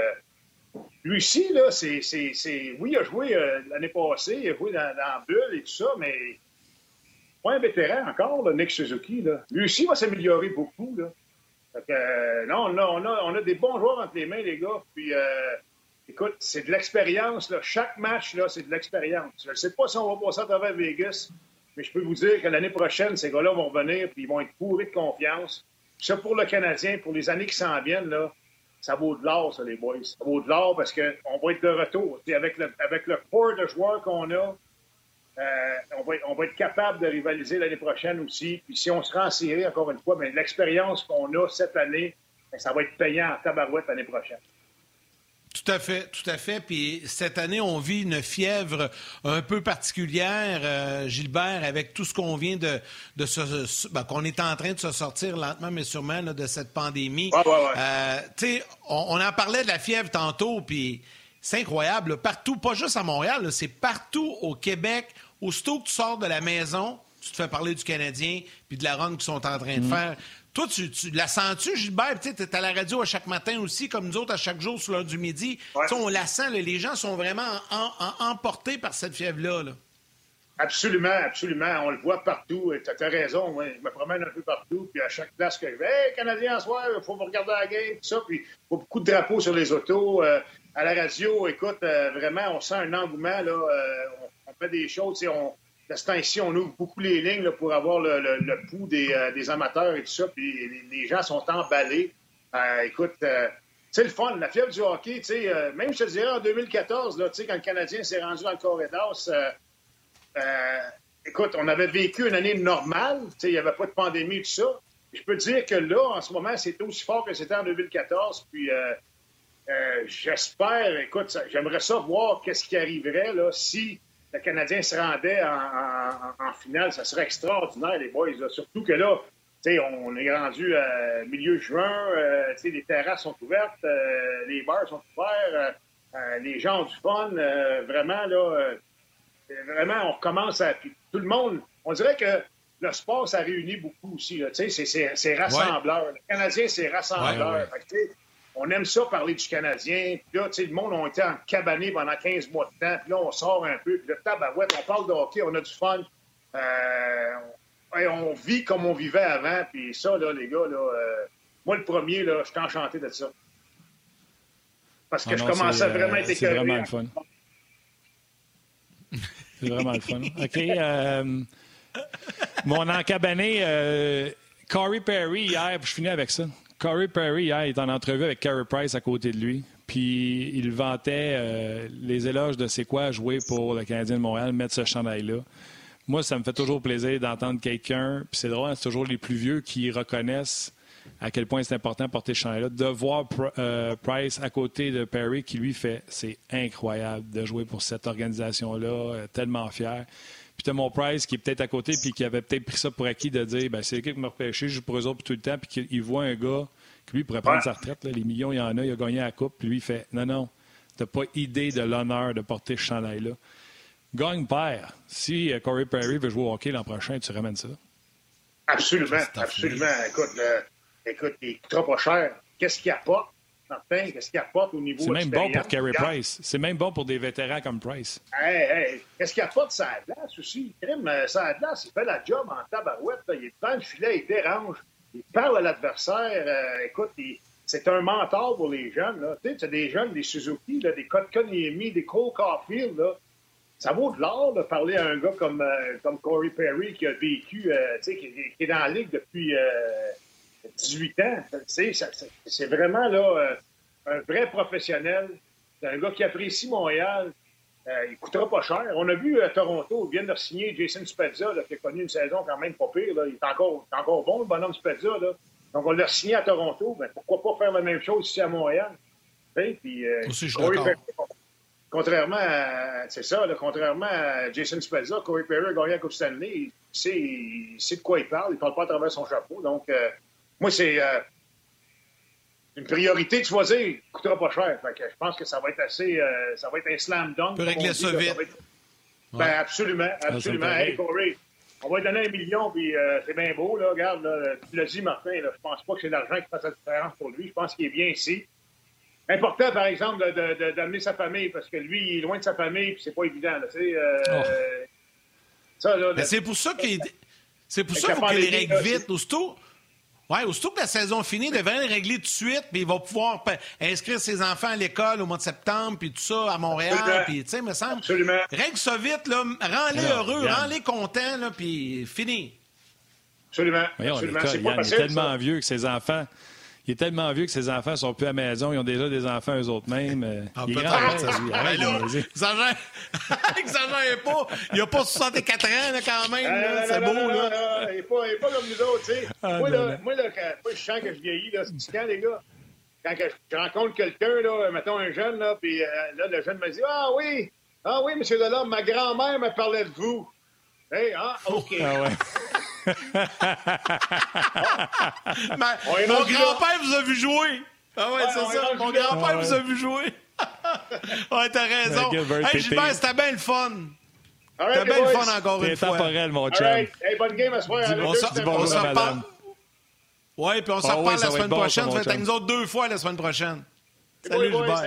lui aussi, là, c'est. Oui, il a joué l'année passée, il a joué dans, dans bulle et tout ça, mais pas un vétéran encore, Nick Suzuki. Là. Lui aussi va s'améliorer beaucoup. Là. Euh, non, on a, on, a, on a des bons joueurs entre les mains, les gars. Puis, euh, écoute, c'est de l'expérience. Chaque match, là, c'est de l'expérience. Je ne sais pas si on va passer à travers Vegas, mais je peux vous dire que l'année prochaine, ces gars-là vont revenir puis ils vont être pourris de confiance. Ça, pour le Canadien, pour les années qui s'en viennent, là, ça vaut de l'or, ça, les boys. Ça vaut de l'or parce qu'on va être de retour. Avec le, avec le de joueurs qu'on a, on, va être, on va être capable de rivaliser l'année prochaine aussi. Puis si on se rend en série, encore une fois, l'expérience qu'on a cette année, ben, ça va être payant en tabarouette l'année prochaine. Tout à fait, tout à fait. Puis cette année, on vit une fièvre un peu particulière, euh, Gilbert, avec tout ce qu'on vient de, de se, ben, qu'on est en train de se sortir lentement mais sûrement là, de cette pandémie. Ouais, ouais, ouais. Euh, tu sais, on, on en parlait de la fièvre tantôt, puis c'est incroyable. là. partout, pas juste à Montréal, c'est partout au Québec. Aussitôt que tu sors de la maison, tu te fais parler du Canadien puis de la run qu'ils sont en train de faire. Toi, tu, tu la sens-tu, Gilbert? Tu es à la radio à chaque matin aussi, comme nous autres, à chaque jour sur l'heure du midi. Ouais. On la sent, là, les gens sont vraiment en- en- emportés par cette fièvre-là. là. Absolument, absolument. On le voit partout. Tu as raison. ouais. Je me promène un peu partout. Puis à chaque place que je vais, Hey, Canadien, soir, il faut vous regarder la game, tout ça. Puis il faut beaucoup de drapeaux sur les autos. Euh, à la radio, écoute, euh, vraiment, on sent un engouement. Là, Euh, on fait des choses. On, de ce temps-ci, on ouvre beaucoup les lignes pour avoir le, pouls des, euh, des amateurs et tout ça. Puis les, gens sont emballés. Euh, écoute, euh, c'est le fun, la fièvre du hockey. euh, même, je te dirais, en 2014, là, quand le Canadien s'est rendu dans le corridor, euh, euh, écoute, on avait vécu une année normale. Il n'y avait pas de pandémie, tout ça. Je peux dire que là, en ce moment, c'est aussi fort que c'était en 2014. Puis euh, euh, j'espère, écoute, j'aimerais ça voir qu'est-ce qui arriverait là, si le Canadien se rendait en, en- en finale. Ça serait extraordinaire, les boys. là. Surtout que là, on est rendu à milieu juin, euh, les terrasses sont ouvertes, euh, les bars sont ouverts, euh, euh, les gens ont du fun. euh, vraiment, là, euh, vraiment, on recommence à. tout le monde, on dirait que le sport, ça réunit beaucoup aussi. c'est- rassembleur. Le Canadien, c'est rassembleur. Ouais, ouais. On aime ça parler du Canadien. Puis là, tu sais, le monde a été en cabané pendant 15 mois de temps. Puis là, on sort un peu. Puis là, tabarouette, on parle de hockey, on a du fun. Euh, on, vit comme on vivait avant. Puis ça, là, les gars, là, euh, moi, le premier, là, je suis enchanté de ça. Parce que Ah je commençais à c'est, vraiment euh, être c'est vraiment le fun. C'est vraiment le fun. OK. euh, mon encabané, euh, Corey Perry, hier, je finis avec ça. Corey Perry, hier, est en entrevue avec Carey Price à côté de lui. Puis il vantait euh, les éloges de c'est quoi jouer pour le Canadien de Montréal, mettre ce chandail-là. Moi, ça me fait toujours plaisir d'entendre quelqu'un, puis c'est drôle, hein, c'est toujours les plus vieux qui reconnaissent à quel point c'est important de porter ce chandail-là. De voir euh, Price à côté de Perry qui lui fait, c'est incroyable de jouer pour cette organisation-là, euh, tellement fier. Puis tu as mon Price qui est peut-être à côté, puis qui avait peut-être pris ça pour acquis de dire, ben, c'est l'équipe qui m'a repêché, je joue pour eux autres tout le temps, puis qu'il voit un gars lui pourrait prendre sa retraite. Les millions, il y en a, il a gagné la coupe, puis lui, il fait non, non, tu n'as pas idée de l'honneur de porter ce chandail-là. Gagne père. Si euh, Corey Perry veut jouer au hockey l'an prochain, tu ramènes ça. Absolument, absolument. Écoute, écoute, il coûtera pas cher. Qu'est-ce qu'il apporte? Martin, qu'est-ce qu'il apporte au niveau C'est même bon pour Carey Price. C'est même bon pour des vétérans comme Price. Hey, hey. Qu'est-ce qu'il apporte ça a glace aussi? Ça a glace, il fait la job en tabarouette. Il est devant le filet, il dérange il parle à l'adversaire. Euh, écoute, c'est un mentor pour les jeunes. Tu sais, des jeunes, des Suzuki, là, des Kotkaniemi, des Cole Caulfield. Là. Ça vaut de l'or de parler à un gars comme, euh, comme Corey Perry qui a vécu, euh, tu sais, qui, est dans la ligue depuis 18 ans. C'est vraiment là, un vrai professionnel. C'est un gars qui apprécie Montréal, euh, il ne coûtera pas cher. On a vu à euh, Toronto, ils viennent de signer Jason Spezza, qui a connu une saison quand même pas pire. Il est encore, encore bon, le bonhomme Spezza. Donc, on l'a signé à Toronto. Ben, pourquoi pas faire la même chose ici à Montréal? Puis, euh, contrairement à, c'est ça, contrairement à Jason Spezza, Corey Perry a gagné la Coupe Stanley. Il sait, il sait, de quoi il parle. Il ne parle pas à travers son chapeau. Donc, moi, c'est une priorité de choisir ne coûtera pas cher. je pense que ça va être assez. Euh, ça va être un slam dunk. peut régler ça vite. Ben, absolument, ah, absolument. hey, Corey, on va lui donner un million, puis euh, c'est bien beau, là. Regarde, là, tu l'as dit, Martin, là, je pense pas que c'est l'argent qui fasse la différence pour lui. Je pense qu'il est bien ici. Important, par exemple, d'amener sa famille, parce que lui, il est loin de sa famille, puis c'est pas évident, là, euh, oh. ça, là, c'est pour ça qu'il c'est pour ça qu'il faut qu'il règle vite. Aussitôt, oui, aussitôt que la saison finit, il devrait le régler tout de suite, puis il va pouvoir inscrire ses enfants à l'école au mois de septembre, puis tout ça, à Montréal, puis, tu sais, me semble. Absolument. Règle ça vite, là, rends-les heureux, rends-les contents, là, puis fini. Absolument. Pas facile, il est tellement vieux que ses enfants il est tellement vieux que ses enfants sont plus à la maison. Ils ont déjà des enfants eux-mêmes. Euh, ah, il est grand, ça, lui. Arrête ben Exagère pas. Il n'a pas 64 ans, là, quand même. C'est beau, là. Il n'est pas, pas, comme nous autres, tu sais. Ah, moi, là, moi, là, quand, je sens que je vieillis, là, c'est quand, les gars? Quand je rencontre quelqu'un, là, mettons un jeune, là, puis euh, là, le jeune me dit Ah oui, ah oui, monsieur Delorme, ma grand-mère me parlait de vous. Hey, ah, OK. Ah ouais. mon grand-père vous a vu jouer. Ah ouais, c'est ça. Mon grand-père vous a vu jouer. ouais, t'as raison. Hey, Gilbert, c'était bien le fun. C'était bien le fun encore une fois. temporel, mon chum. Hey, bonne game à soir. On se reparle. Ouais, puis on se reparle la semaine prochaine. Tu vas être avec nous autres deux fois la semaine prochaine. Salut, Gilbert.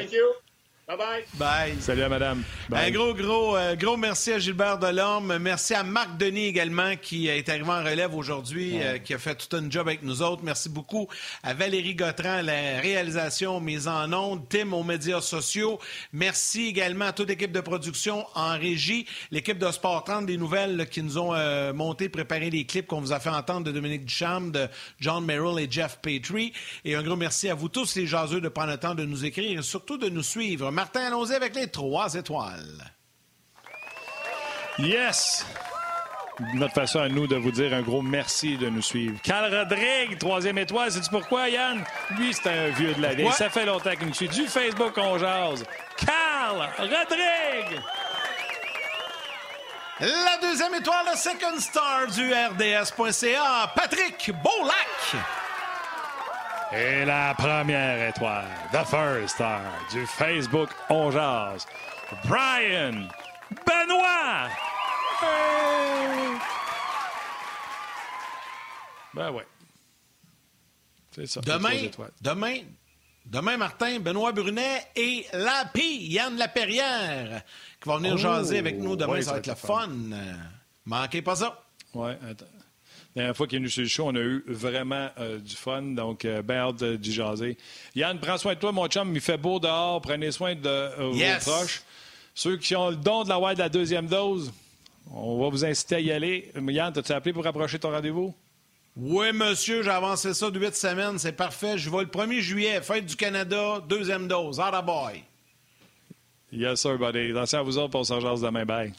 Thank you. Bye bye. Salut à madame. Un gros, gros, euh, gros merci à Gilbert Delorme. Merci à Marc Denis également qui est arrivé en relève aujourd'hui, euh, qui a fait tout un job avec nous autres. Merci beaucoup à Valérie Gautran, la réalisation, mise en ondes, Tim aux médias sociaux. Merci également à toute l'équipe de production en régie, l'équipe de Sport 30 des nouvelles qui nous ont euh, monté, préparé les clips qu'on vous a fait entendre de Dominique Duchamp, de John Merrill et Jeff Petrie. Et un gros merci à vous tous les jaseux de prendre le temps de nous écrire et surtout de nous suivre. Martin, allons-y avec les trois étoiles. Yes! Notre façon à nous de vous dire un gros merci de nous suivre. Carl Rodrigue, troisième étoile. Sais-tu pourquoi, Yann? Lui, c'est un vieux de la vie. Ça fait longtemps qu'il nous suit. Du Facebook, on jase. Carl Rodrigue! La deuxième étoile, le second star du RDS.ca, Patrick Beaulac. Et la première étoile, the first star du Facebook On Jazz, Brian Benoit. Ben ouais. C'est ça. Demain, demain, demain, Martin, Benoît Brunet et Lapi, Yann Laperrière, qui vont venir oh, jaser avec nous demain. ça va être le fun. Manquez pas ça. Ouais, attends. La dernière fois qu'il est venu sur le show, on a eu vraiment euh, du fun. Donc, euh, bien hâte d'y jaser. Yann, prends soin de toi, mon chum. Il fait beau dehors. Prenez soin de euh, vos proches. Ceux qui ont le don de la de la deuxième dose, on va vous inciter à y aller. Yann, as-tu appelé pour rapprocher ton rendez-vous? Oui, monsieur, j'ai avancé ça de huit semaines, c'est parfait. Je vais le 1er juillet, fête du Canada, deuxième dose. Atta boy. Yes, sir, buddy. Attention à vous autres, on s'en jase demain. Bye.